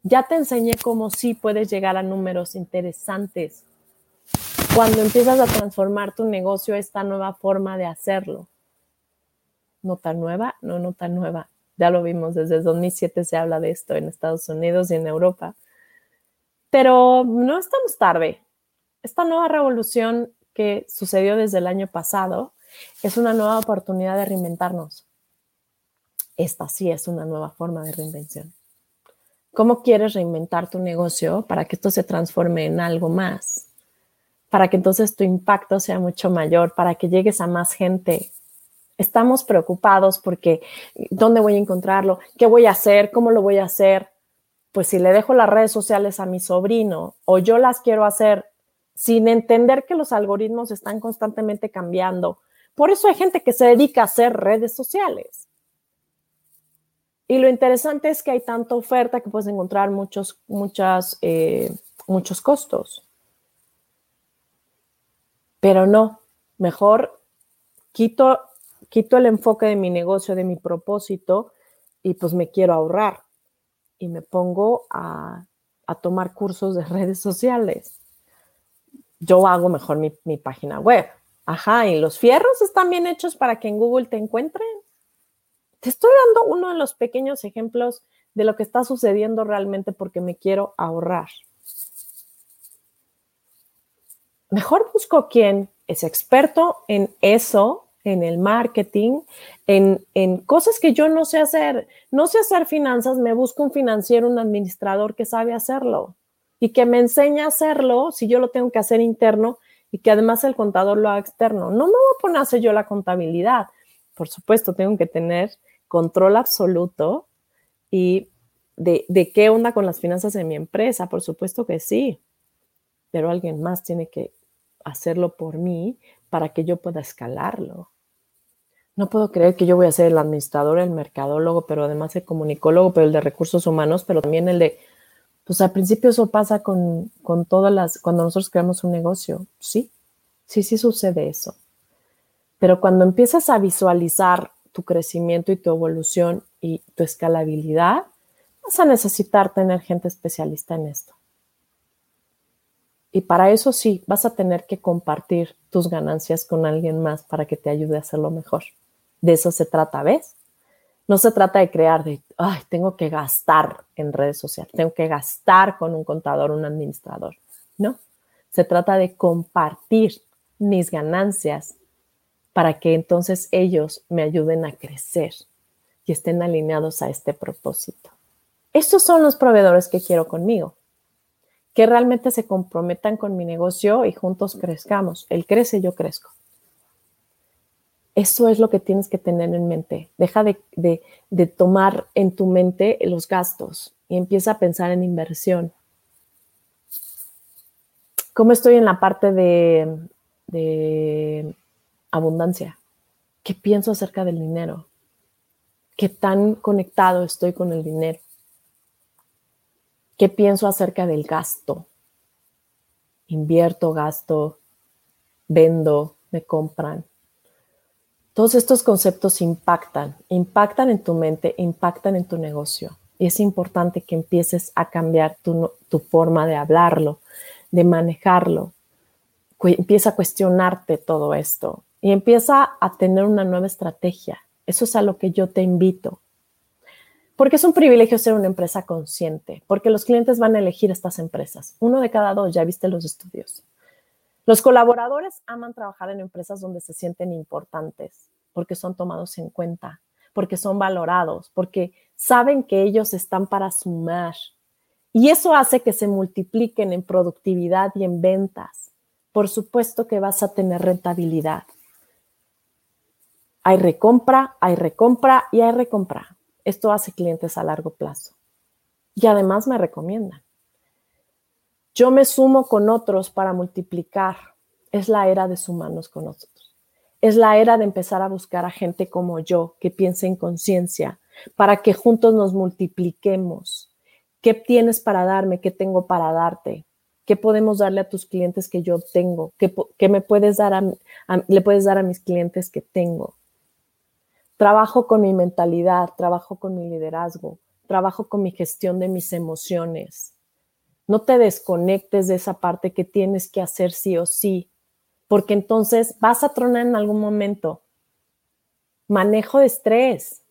Ya te enseñé cómo sí puedes llegar a números interesantes cuando empiezas a transformar tu negocio esta nueva forma de hacerlo. No tan nueva, no, no tan nueva. Ya lo vimos, desde 2007 se habla de esto en Estados Unidos y en Europa. Pero no estamos tarde esta nueva revolución que sucedió desde el año pasado es una nueva oportunidad de reinventarnos. Esta sí es una nueva forma de reinvención. ¿Cómo quieres reinventar tu negocio para que esto se transforme en algo más? Para que entonces tu impacto sea mucho mayor, para que llegues a más gente. Estamos preocupados porque ¿dónde voy a encontrarlo? ¿Qué voy a hacer? ¿Cómo lo voy a hacer? Pues si le dejo las redes sociales a mi sobrino o yo las quiero hacer sin entender que los algoritmos están constantemente cambiando. Por eso hay gente que se dedica a hacer redes sociales. Y lo interesante es que hay tanta oferta que puedes encontrar muchos, muchas, eh, muchos costos. Pero no, mejor quito, quito el enfoque de mi negocio, de mi propósito, y pues me quiero ahorrar. Y me pongo a, a tomar cursos de redes sociales yo hago mejor mi, página web. Ajá, y los fierros están bien hechos para que en Google te encuentren. Te estoy dando uno de los pequeños ejemplos de lo que está sucediendo realmente porque me quiero ahorrar. Mejor busco quien es experto en eso, en el marketing, en, en, cosas que yo no sé hacer. No sé hacer finanzas, me busco un financiero, un administrador que sabe hacerlo y que me enseñe a hacerlo si yo lo tengo que hacer interno y que además el contador lo haga externo. No me voy a poner a hacer yo la contabilidad. Por supuesto, tengo que tener control absoluto y de, de qué onda con las finanzas de mi empresa. Por supuesto que sí, pero alguien más tiene que hacerlo por mí para que yo pueda escalarlo. No puedo creer que yo voy a ser el administrador, el mercadólogo, pero además el comunicólogo, pero el de recursos humanos, pero también el de pues al principio eso pasa con, todas las, cuando nosotros creamos un negocio, sí, sí, sí sucede eso. Pero cuando empiezas a visualizar tu crecimiento y tu evolución y tu escalabilidad, vas a necesitar tener gente especialista en esto. Y para eso sí, vas a tener que compartir tus ganancias con alguien más para que te ayude a hacerlo mejor. De eso se trata, ¿ves? No se trata de crear de, ay, tengo que gastar en redes sociales, tengo que gastar con un contador, un administrador. No, se trata de compartir mis ganancias para que entonces ellos me ayuden a crecer y estén alineados a este propósito. Estos son los proveedores que quiero conmigo, que realmente se comprometan con mi negocio y juntos crezcamos. Él crece, yo crezco. Eso es lo que tienes que tener en mente. Deja de, de tomar en tu mente los gastos y empieza a pensar en inversión. ¿Cómo estoy en la parte de, de abundancia? ¿Qué pienso acerca del dinero? ¿Qué tan conectado estoy con el dinero? ¿Qué pienso acerca del gasto? Invierto, gasto, vendo, me compran. Todos estos conceptos impactan, impactan en tu mente, impactan en tu negocio. Y es importante que empieces a cambiar tu, forma de hablarlo, de manejarlo. empieza a cuestionarte todo esto y empieza a tener una nueva estrategia. Eso es a lo que yo te invito. Porque es un privilegio ser una empresa consciente, porque los clientes van a elegir estas empresas. Uno de cada dos, ya viste los estudios. Los colaboradores aman trabajar en empresas donde se sienten importantes, porque son tomados en cuenta, porque son valorados, porque saben que ellos están para sumar. Y eso hace que se multipliquen en productividad y en ventas. Por supuesto que vas a tener rentabilidad. Hay recompra, hay recompra y hay recompra. Esto hace clientes a largo plazo. Y además me recomiendan. Yo me sumo con otros para multiplicar. Es la era de sumarnos con nosotros. Es la era de empezar a buscar a gente como yo que piense en conciencia para que juntos nos multipliquemos. ¿Qué tienes para darme? ¿Qué tengo para darte? ¿Qué podemos darle a tus clientes que yo tengo? ¿Qué, me puedes dar a, le puedes dar a mis clientes que tengo? Trabajo con mi mentalidad, trabajo con mi liderazgo, trabajo con mi gestión de mis emociones. No te desconectes de esa parte que tienes que hacer sí o sí, porque entonces vas a tronar en algún momento. Manejo de estrés.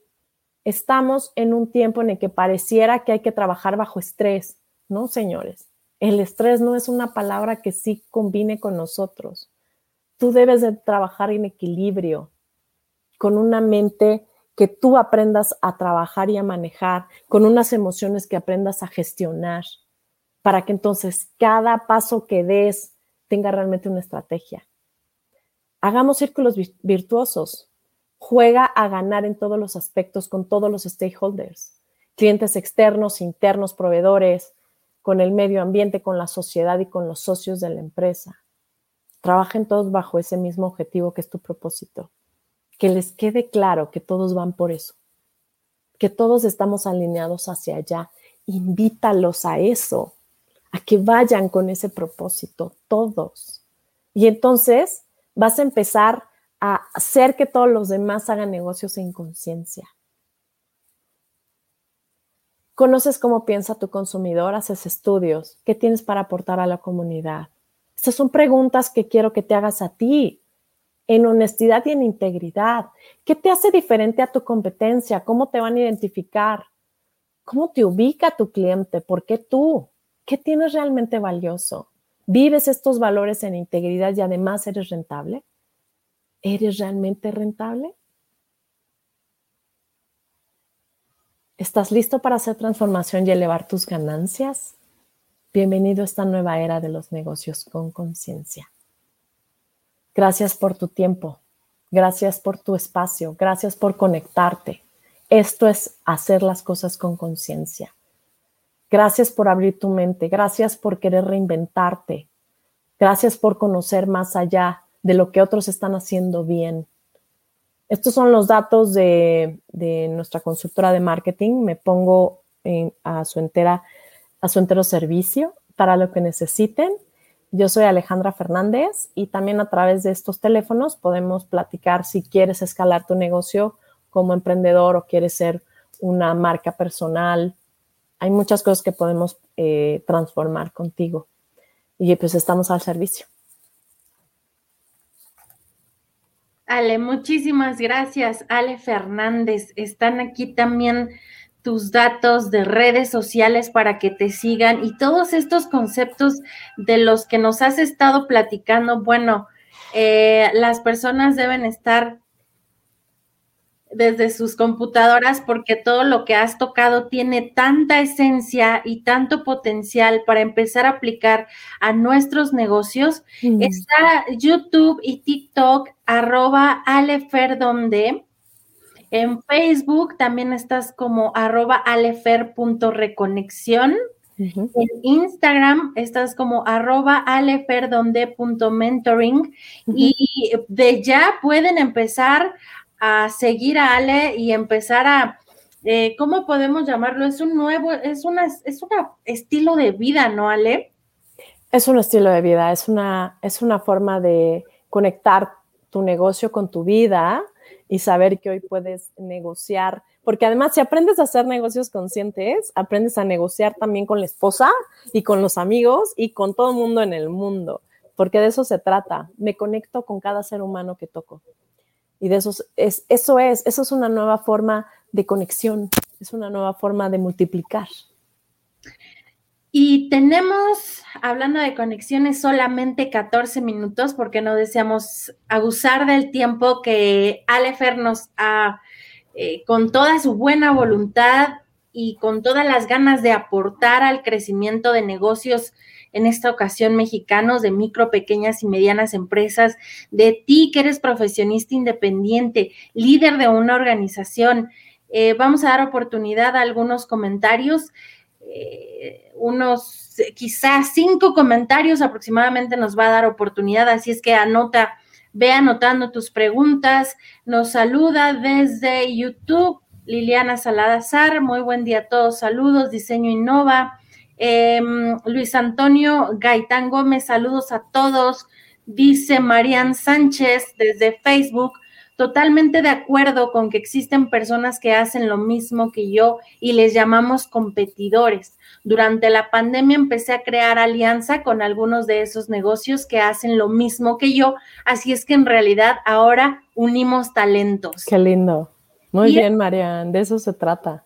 Estamos en un tiempo en el que pareciera que hay que trabajar bajo estrés. No, señores. El estrés no es una palabra que sí combine con nosotros. Tú debes de trabajar en equilibrio, con una mente que tú aprendas a trabajar y a manejar, con unas emociones que aprendas a gestionar, para que entonces cada paso que des tenga realmente una estrategia. Hagamos círculos virtuosos. Juega a ganar en todos los aspectos con todos los stakeholders, clientes externos, internos, proveedores, con el medio ambiente, con la sociedad y con los socios de la empresa. Trabajen todos bajo ese mismo objetivo que es tu propósito que les quede claro que todos van por eso, que todos estamos alineados hacia allá. Invítalos a eso, a que vayan con ese propósito, todos. Y entonces vas a empezar a hacer que todos los demás hagan negocios en conciencia. Conoces cómo piensa tu consumidor, haces estudios, qué tienes para aportar a la comunidad. Estas son preguntas que quiero que te hagas a ti en honestidad y en integridad. ¿Qué te hace diferente a tu competencia? ¿Cómo te van a identificar? ¿Cómo te ubica tu cliente? ¿Por qué tú? ¿Qué tienes realmente valioso? ¿Vives estos valores en integridad y además eres rentable? ¿Eres realmente rentable? ¿Estás listo para hacer transformación y elevar tus ganancias? Bienvenido a esta nueva era de los negocios con conciencia. Gracias por tu tiempo. Gracias por tu espacio. Gracias por conectarte. Esto es hacer las cosas con conciencia. Gracias por abrir tu mente. Gracias por querer reinventarte. Gracias por conocer más allá de lo que otros están haciendo bien. Estos son los datos de, nuestra consultora de marketing. Me pongo a, su entera, a su entero servicio para lo que necesiten. Yo soy Alejandra Fernández y también a través de estos teléfonos podemos platicar si quieres escalar tu negocio como emprendedor o quieres ser una marca personal. Hay muchas cosas que podemos eh, transformar contigo y pues estamos al servicio. Ale, muchísimas gracias. Ale Fernández, están aquí también tus datos de redes sociales para que te sigan y todos estos conceptos de los que nos has estado platicando, bueno, eh, las personas deben estar desde sus computadoras porque todo lo que has tocado tiene tanta esencia y tanto potencial para empezar a aplicar a nuestros negocios. Mm. Está YouTube y TikTok, arroba aleferdonde. En Facebook también estás como arroba alefer.reconexión. En Instagram estás como arroba aleferdonde.mentoring y de ya pueden empezar a seguir a Ale y empezar a, eh, ¿cómo podemos llamarlo? Es un nuevo, es una, es un estilo de vida, ¿no, Ale? Es un estilo de vida, es una, es una forma de conectar tu negocio con tu vida y saber que hoy puedes negociar, porque además si aprendes a hacer negocios conscientes, aprendes a negociar también con la esposa y con los amigos y con todo el mundo en el mundo, porque de eso se trata. Me conecto con cada ser humano que toco. Y de eso es, eso es, eso es una nueva forma de conexión, es una nueva forma de multiplicar. Y tenemos, hablando de conexiones, solamente 14 minutos porque no deseamos abusar del tiempo que Alefer nos ha, eh, con toda su buena voluntad y con todas las ganas de aportar al crecimiento de negocios en esta ocasión mexicanos de micro, pequeñas y medianas empresas, de ti que eres profesionista independiente, líder de una organización. Eh, vamos a dar oportunidad a algunos comentarios, eh, unos quizás cinco comentarios aproximadamente nos va a dar oportunidad, así es que anota, ve anotando tus preguntas. Nos saluda desde YouTube Liliana Salazar, muy buen día a todos, saludos, Diseño Innova. Em, Luis Antonio Gaitán Gómez, saludos a todos. Dice Marian Sánchez desde Facebook, totalmente de acuerdo con que existen personas que hacen lo mismo que yo y les llamamos competidores. Durante la pandemia empecé a crear alianza con algunos de esos negocios que hacen lo mismo que yo, así es que en realidad ahora unimos talentos. Qué lindo. Muy bien, Marian, de eso se trata.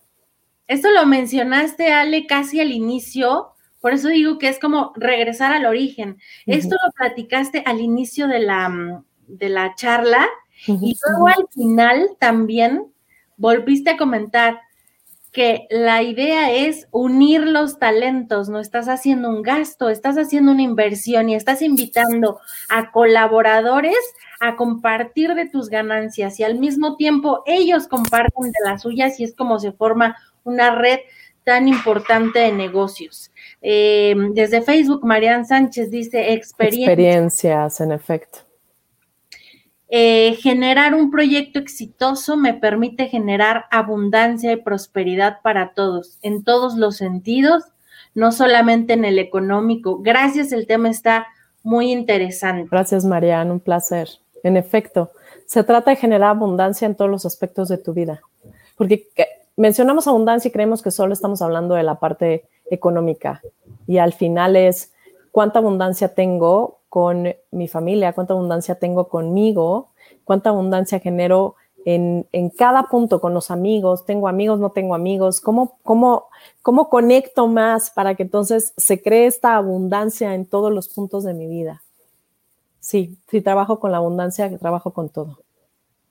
Esto lo mencionaste, Ale, casi al inicio, por eso digo que es como regresar al origen. Esto lo platicaste al inicio de la, de la charla y luego al final también volviste a comentar que la idea es unir los talentos, no estás haciendo un gasto, estás haciendo una inversión y estás invitando a colaboradores a compartir de tus ganancias y al mismo tiempo ellos comparten de las suyas y es como se forma una red tan importante de negocios. Eh, desde Facebook, Marian Sánchez dice experiencias. en efecto. Eh, generar un proyecto exitoso me permite generar abundancia y prosperidad para todos, en todos los sentidos, no solamente en el económico. Gracias, el tema está muy interesante. Gracias, Marian, un placer. En efecto, se trata de generar abundancia en todos los aspectos de tu vida, porque mencionamos abundancia y creemos que solo estamos hablando de la parte económica y al final es cuánta abundancia tengo con mi familia, cuánta abundancia tengo conmigo, cuánta abundancia genero en, cada punto con los amigos, tengo amigos, no tengo amigos, ¿Cómo, cómo, cómo conecto más para que entonces se cree esta abundancia en todos los puntos de mi vida. Sí, si trabajo con la abundancia, trabajo con todo.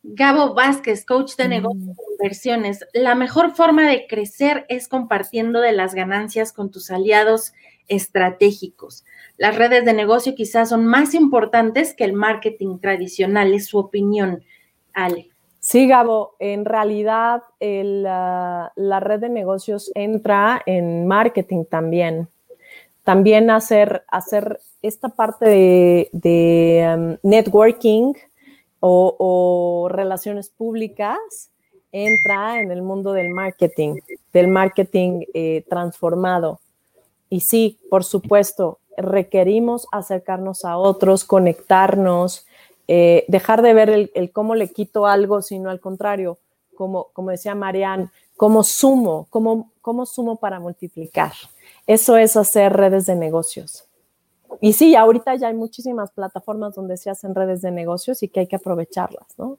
Gabo Vázquez, coach de negocios mm. e inversiones. La mejor forma de crecer es compartiendo de las ganancias con tus aliados estratégicos. Las redes de negocio quizás son más importantes que el marketing tradicional, es su opinión, Ale. Sí, Gabo, en realidad la, red de negocios entra en marketing también. También hacer, hacer esta parte de, um, networking o, relaciones públicas entra en el mundo del marketing, del marketing eh, transformado. Y sí, por supuesto, requerimos acercarnos a otros, conectarnos, eh, dejar de ver el, cómo le quito algo, sino al contrario, como, como decía Marianne, cómo sumo, cómo, cómo sumo para multiplicar. Eso es hacer redes de negocios. Y sí, ahorita ya hay muchísimas plataformas donde se hacen redes de negocios y que hay que aprovecharlas, ¿no?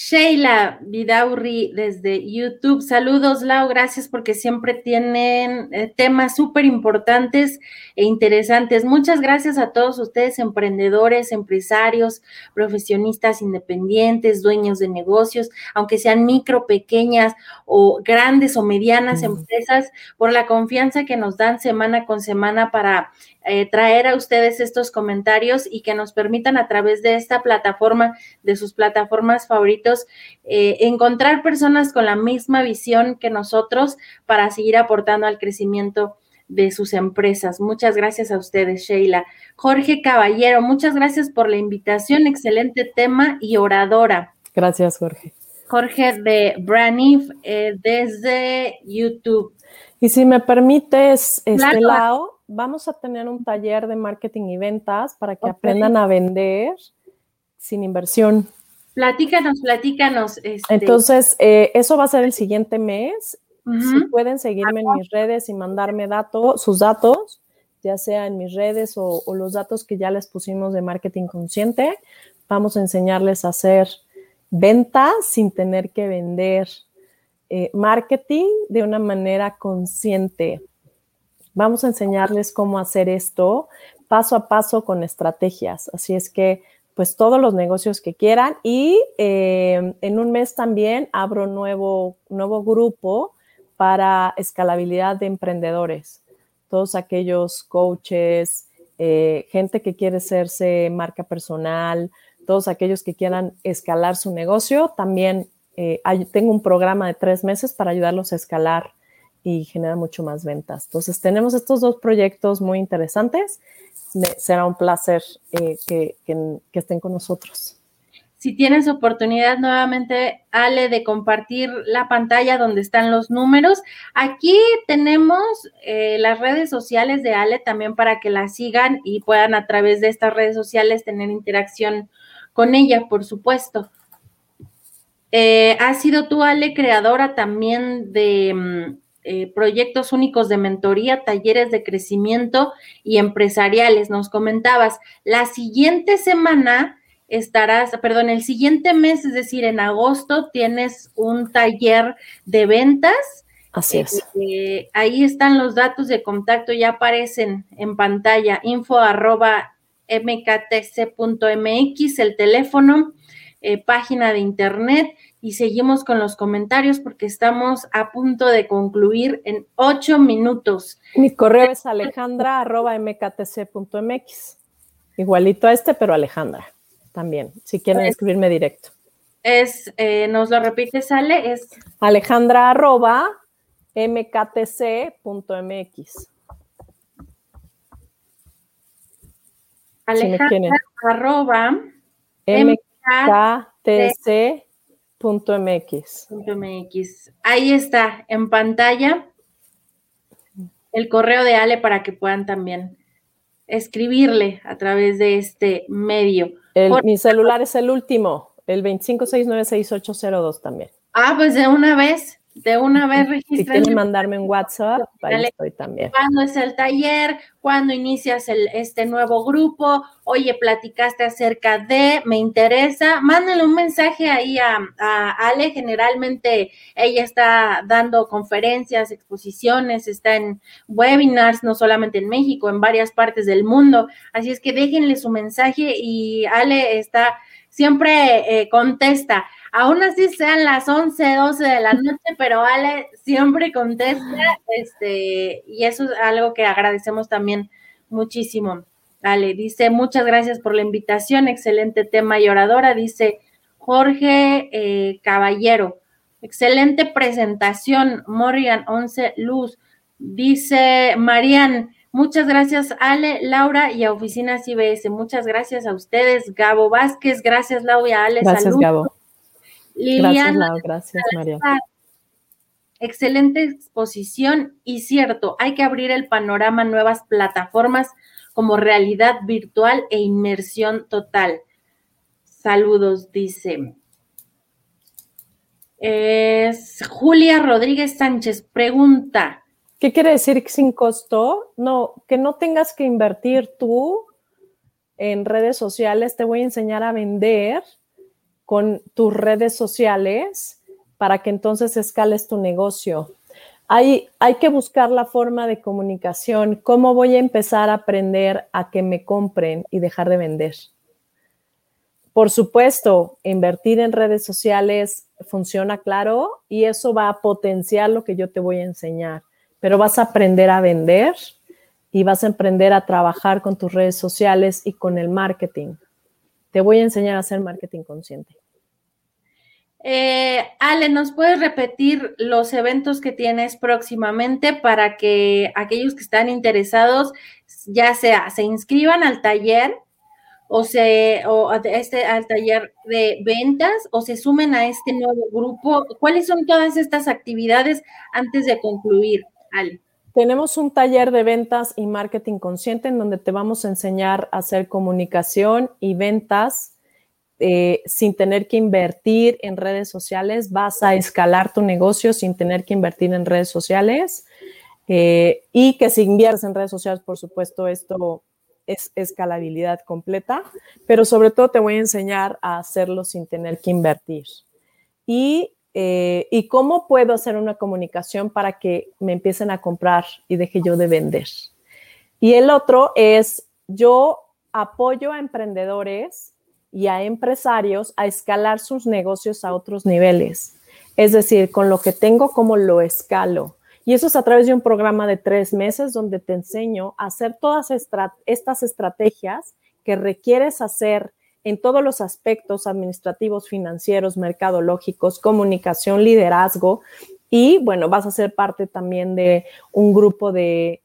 Sheila Vidaurri desde YouTube. Saludos, Lau. Gracias porque siempre tienen eh, temas súper importantes e interesantes. Muchas gracias a todos ustedes, emprendedores, empresarios, profesionistas independientes, dueños de negocios, aunque sean micro, pequeñas o grandes o medianas empresas, por la confianza que nos dan semana con semana para eh, traer a ustedes estos comentarios y que nos permitan a través de esta plataforma, de sus plataformas favoritos, eh, encontrar personas con la misma visión que nosotros para seguir aportando al crecimiento de sus empresas. Muchas gracias a ustedes, Sheila. Jorge Caballero, muchas gracias por la invitación. Excelente tema y oradora. Gracias, Jorge. Jorge de Branif eh, desde YouTube. Y si me permites, este lado, vamos a tener un taller de marketing y ventas para que aprendan a vender sin inversión. Platícanos, platícanos. Este. Entonces, eh, eso va a ser el siguiente mes. Si pueden seguirme en mis redes y mandarme datos, sus datos, ya sea en mis redes o, los datos que ya les pusimos de marketing consciente, vamos a enseñarles a hacer ventas sin tener que vender. Eh, marketing de una manera consciente. Vamos a enseñarles cómo hacer esto paso a paso con estrategias. Así es que, pues todos los negocios que quieran y eh, en un mes también abro nuevo, nuevo grupo para escalabilidad de emprendedores. Todos aquellos coaches, eh, gente que quiere hacerse marca personal, todos aquellos que quieran escalar su negocio, también eh, tengo un programa de tres meses para ayudarlos a escalar y genera mucho más ventas. Entonces, tenemos estos dos proyectos muy interesantes. será un placer eh, que, estén con nosotros. Si tienes oportunidad nuevamente, Ale, de compartir la pantalla donde están los números. Aquí tenemos eh, las redes sociales de Ale también para que la sigan y puedan a través de estas redes sociales tener interacción con ella, por supuesto. Eh, has sido tú, Ale, creadora también de mm, eh, proyectos únicos de mentoría, talleres de crecimiento y empresariales. Nos comentabas, la siguiente semana estarás, perdón, el siguiente mes, es decir, en agosto, tienes un taller de ventas. Así es. Eh, ahí están los datos de contacto, ya aparecen en pantalla, info arroba mktc.mx, el teléfono, eh, página de internet y seguimos con los comentarios porque estamos a punto de concluir en ocho minutos. Mi correo es alejandra.mktc.mx. Igualito a este, pero Alejandra también, si quieren escribirme directo. Es, eh, ¿nos lo repites, Ale? Es alejandra.mktc.mx. Alejandra arroba mktc MX. MX. Ahí está, en pantalla, el correo de Ale para que puedan también escribirle a través de este medio. mi celular es el último, el 25696802 también. Ah, pues de una vez de una vez registrar. Si quieren mandarme un WhatsApp, ahí estoy también. ¿Cuándo es el taller? ¿Cuándo inicias el, este nuevo grupo? Oye, platicaste acerca de, me interesa. Mándenle un mensaje ahí a, a, Ale. Generalmente ella está dando conferencias, exposiciones, está en webinars, no solamente en México, en varias partes del mundo. Así es que déjenle su mensaje y Ale está, siempre eh, contesta. Aún así sean las 11, 12 de la noche, pero Ale siempre contesta, este, y eso es algo que agradecemos también muchísimo. Ale dice, muchas gracias por la invitación, excelente tema y oradora, dice Jorge eh, Caballero, excelente presentación, Morrigan 11 Luz, dice Marian, Muchas gracias, Ale, Laura y a Oficinas IBS. Muchas gracias a ustedes, Gabo Vázquez. Gracias, Laura y a Ale. Gracias, Gabo gracias, gracias, María. Excelente exposición y cierto, hay que abrir el panorama a nuevas plataformas como realidad virtual e inmersión total. Saludos, dice. Es Julia Rodríguez Sánchez pregunta. ¿Qué quiere decir sin costo? No, que no tengas que invertir tú en redes sociales. Te voy a enseñar a vender con tus redes sociales para que entonces escales tu negocio. Hay, hay, que buscar la forma de comunicación. ¿Cómo voy a empezar a aprender a que me compren y dejar de vender? Por supuesto, invertir en redes sociales funciona claro y eso va a potenciar lo que yo te voy a enseñar, pero vas a aprender a vender y vas a aprender a trabajar con tus redes sociales y con el marketing. Te voy a enseñar a hacer marketing consciente. Eh, Ale, ¿nos puedes repetir los eventos que tienes próximamente para que aquellos que están interesados, ya sea se inscriban al taller o se o este al taller de ventas o se sumen a este nuevo grupo? ¿Cuáles son todas estas actividades antes de concluir, Tenemos un taller de ventas y marketing consciente en donde te vamos a enseñar a hacer comunicación y ventas eh, sin tener que invertir en redes sociales. Vas a escalar tu negocio sin tener que invertir en redes sociales. Eh, y que si inviertes en redes sociales, por supuesto, esto es escalabilidad completa, pero sobre todo te voy a enseñar a hacerlo sin tener que invertir. Y, eh, y cómo puedo hacer una comunicación para que me empiecen a comprar y deje yo de vender. Y el otro es, yo apoyo a emprendedores y a empresarios a escalar sus negocios a otros niveles. Es decir, con lo que tengo, cómo lo escalo y eso es a través de un programa de tres meses donde te enseño a hacer todas estas estrategias que requieres hacer en todos los aspectos administrativos, financieros, mercadológicos, comunicación, liderazgo. Y bueno, vas a ser parte también de un grupo de,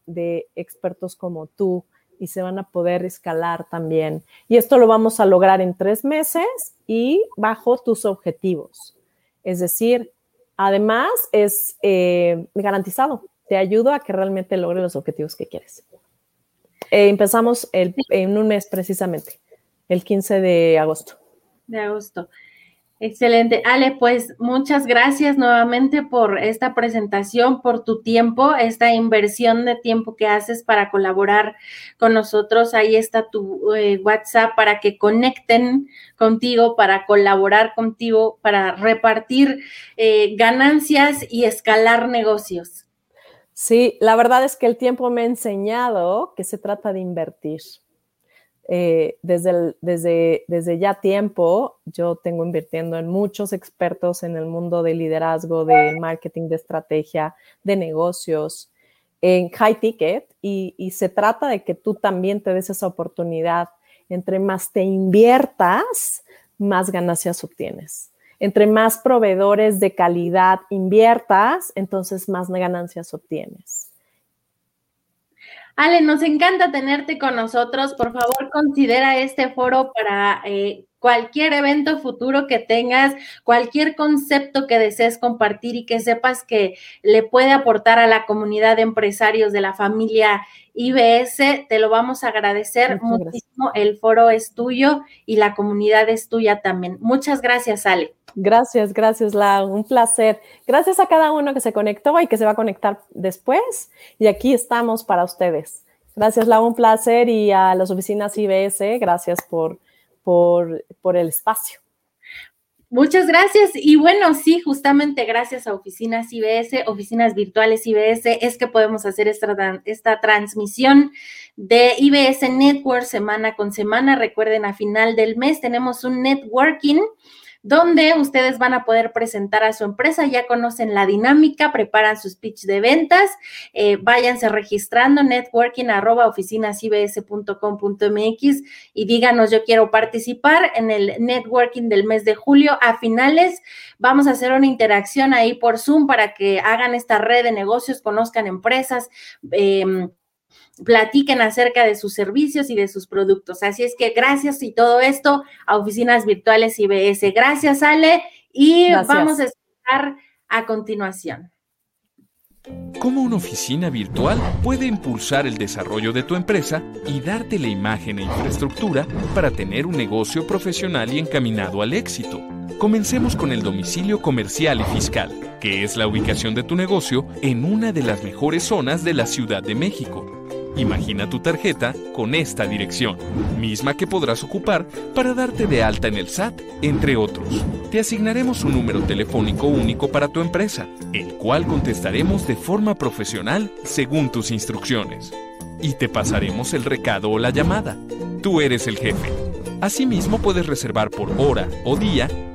expertos como tú y se van a poder escalar también. Y esto lo vamos a lograr en tres meses y bajo tus objetivos. Es decir, Además, es eh, garantizado. Te ayudo a que realmente logres los objetivos que quieres. Eh, empezamos en un mes precisamente, el 15 de agosto. De agosto. Excelente. Ale, pues muchas gracias nuevamente por esta presentación, por tu tiempo, esta inversión de tiempo que haces para colaborar con nosotros. Ahí está tu eh, WhatsApp para que conecten contigo, para colaborar contigo, para repartir eh, ganancias y escalar negocios. Sí, la verdad es que el tiempo me ha enseñado que se trata de invertir. Eh, desde, desde, desde ya tiempo, yo tengo invirtiendo en muchos expertos en el mundo de liderazgo, de marketing, de estrategia, de negocios, en high ticket, y, y se trata de que tú también te des esa oportunidad. Entre más te inviertas, más ganancias obtienes. Entre más proveedores de calidad inviertas, entonces más ganancias obtienes. Ale, nos encanta tenerte con nosotros. Por favor, considera este foro para eh, cualquier evento futuro que tengas, cualquier concepto que desees compartir y que sepas que le puede aportar a la comunidad de empresarios de la familia IBS, te lo vamos a agradecer muchísimo. El foro es tuyo y la comunidad es tuya también. Muchas gracias, Ale. Gracias, gracias, Lau. Un placer. Gracias a cada uno que se conectó y que se va a conectar después. Y aquí estamos para ustedes. Gracias, Lau. Un placer. Y a las oficinas IBS, gracias por por, por el espacio. Muchas gracias. Y bueno, sí, justamente gracias a oficinas IBS, oficinas virtuales IBS, es que podemos hacer esta, esta transmisión de IBS Network semana con semana. Recuerden, a final del mes tenemos un networking donde ustedes van a poder presentar a su empresa, ya conocen la dinámica, preparan sus pitch de ventas, eh, váyanse registrando networking arroba oficinasibs.com.mx y díganos yo quiero participar en el networking del mes de julio a finales. Vamos a hacer una interacción ahí por Zoom para que hagan esta red de negocios, conozcan empresas. Eh, platiquen acerca de sus servicios y de sus productos. Así es que gracias y todo esto a Oficinas Virtuales IBS. Gracias, Ale, y vamos a estar a continuación. ¿Cómo una oficina virtual puede impulsar el desarrollo de tu empresa y darte la imagen e infraestructura para tener un negocio profesional y encaminado al éxito? Comencemos con el domicilio comercial y fiscal, que es la ubicación de tu negocio en una de las mejores zonas de la Ciudad de México Imagina tu tarjeta con esta dirección, misma que podrás ocupar para darte de alta en el SAT, entre otros. Te asignaremos un número telefónico único para tu empresa, el cual contestaremos de forma profesional según tus instrucciones. Y te pasaremos el recado o la llamada. Tú eres el jefe. Asimismo puedes reservar por hora o día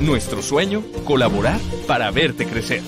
Nuestro sueño, colaborar para verte crecer.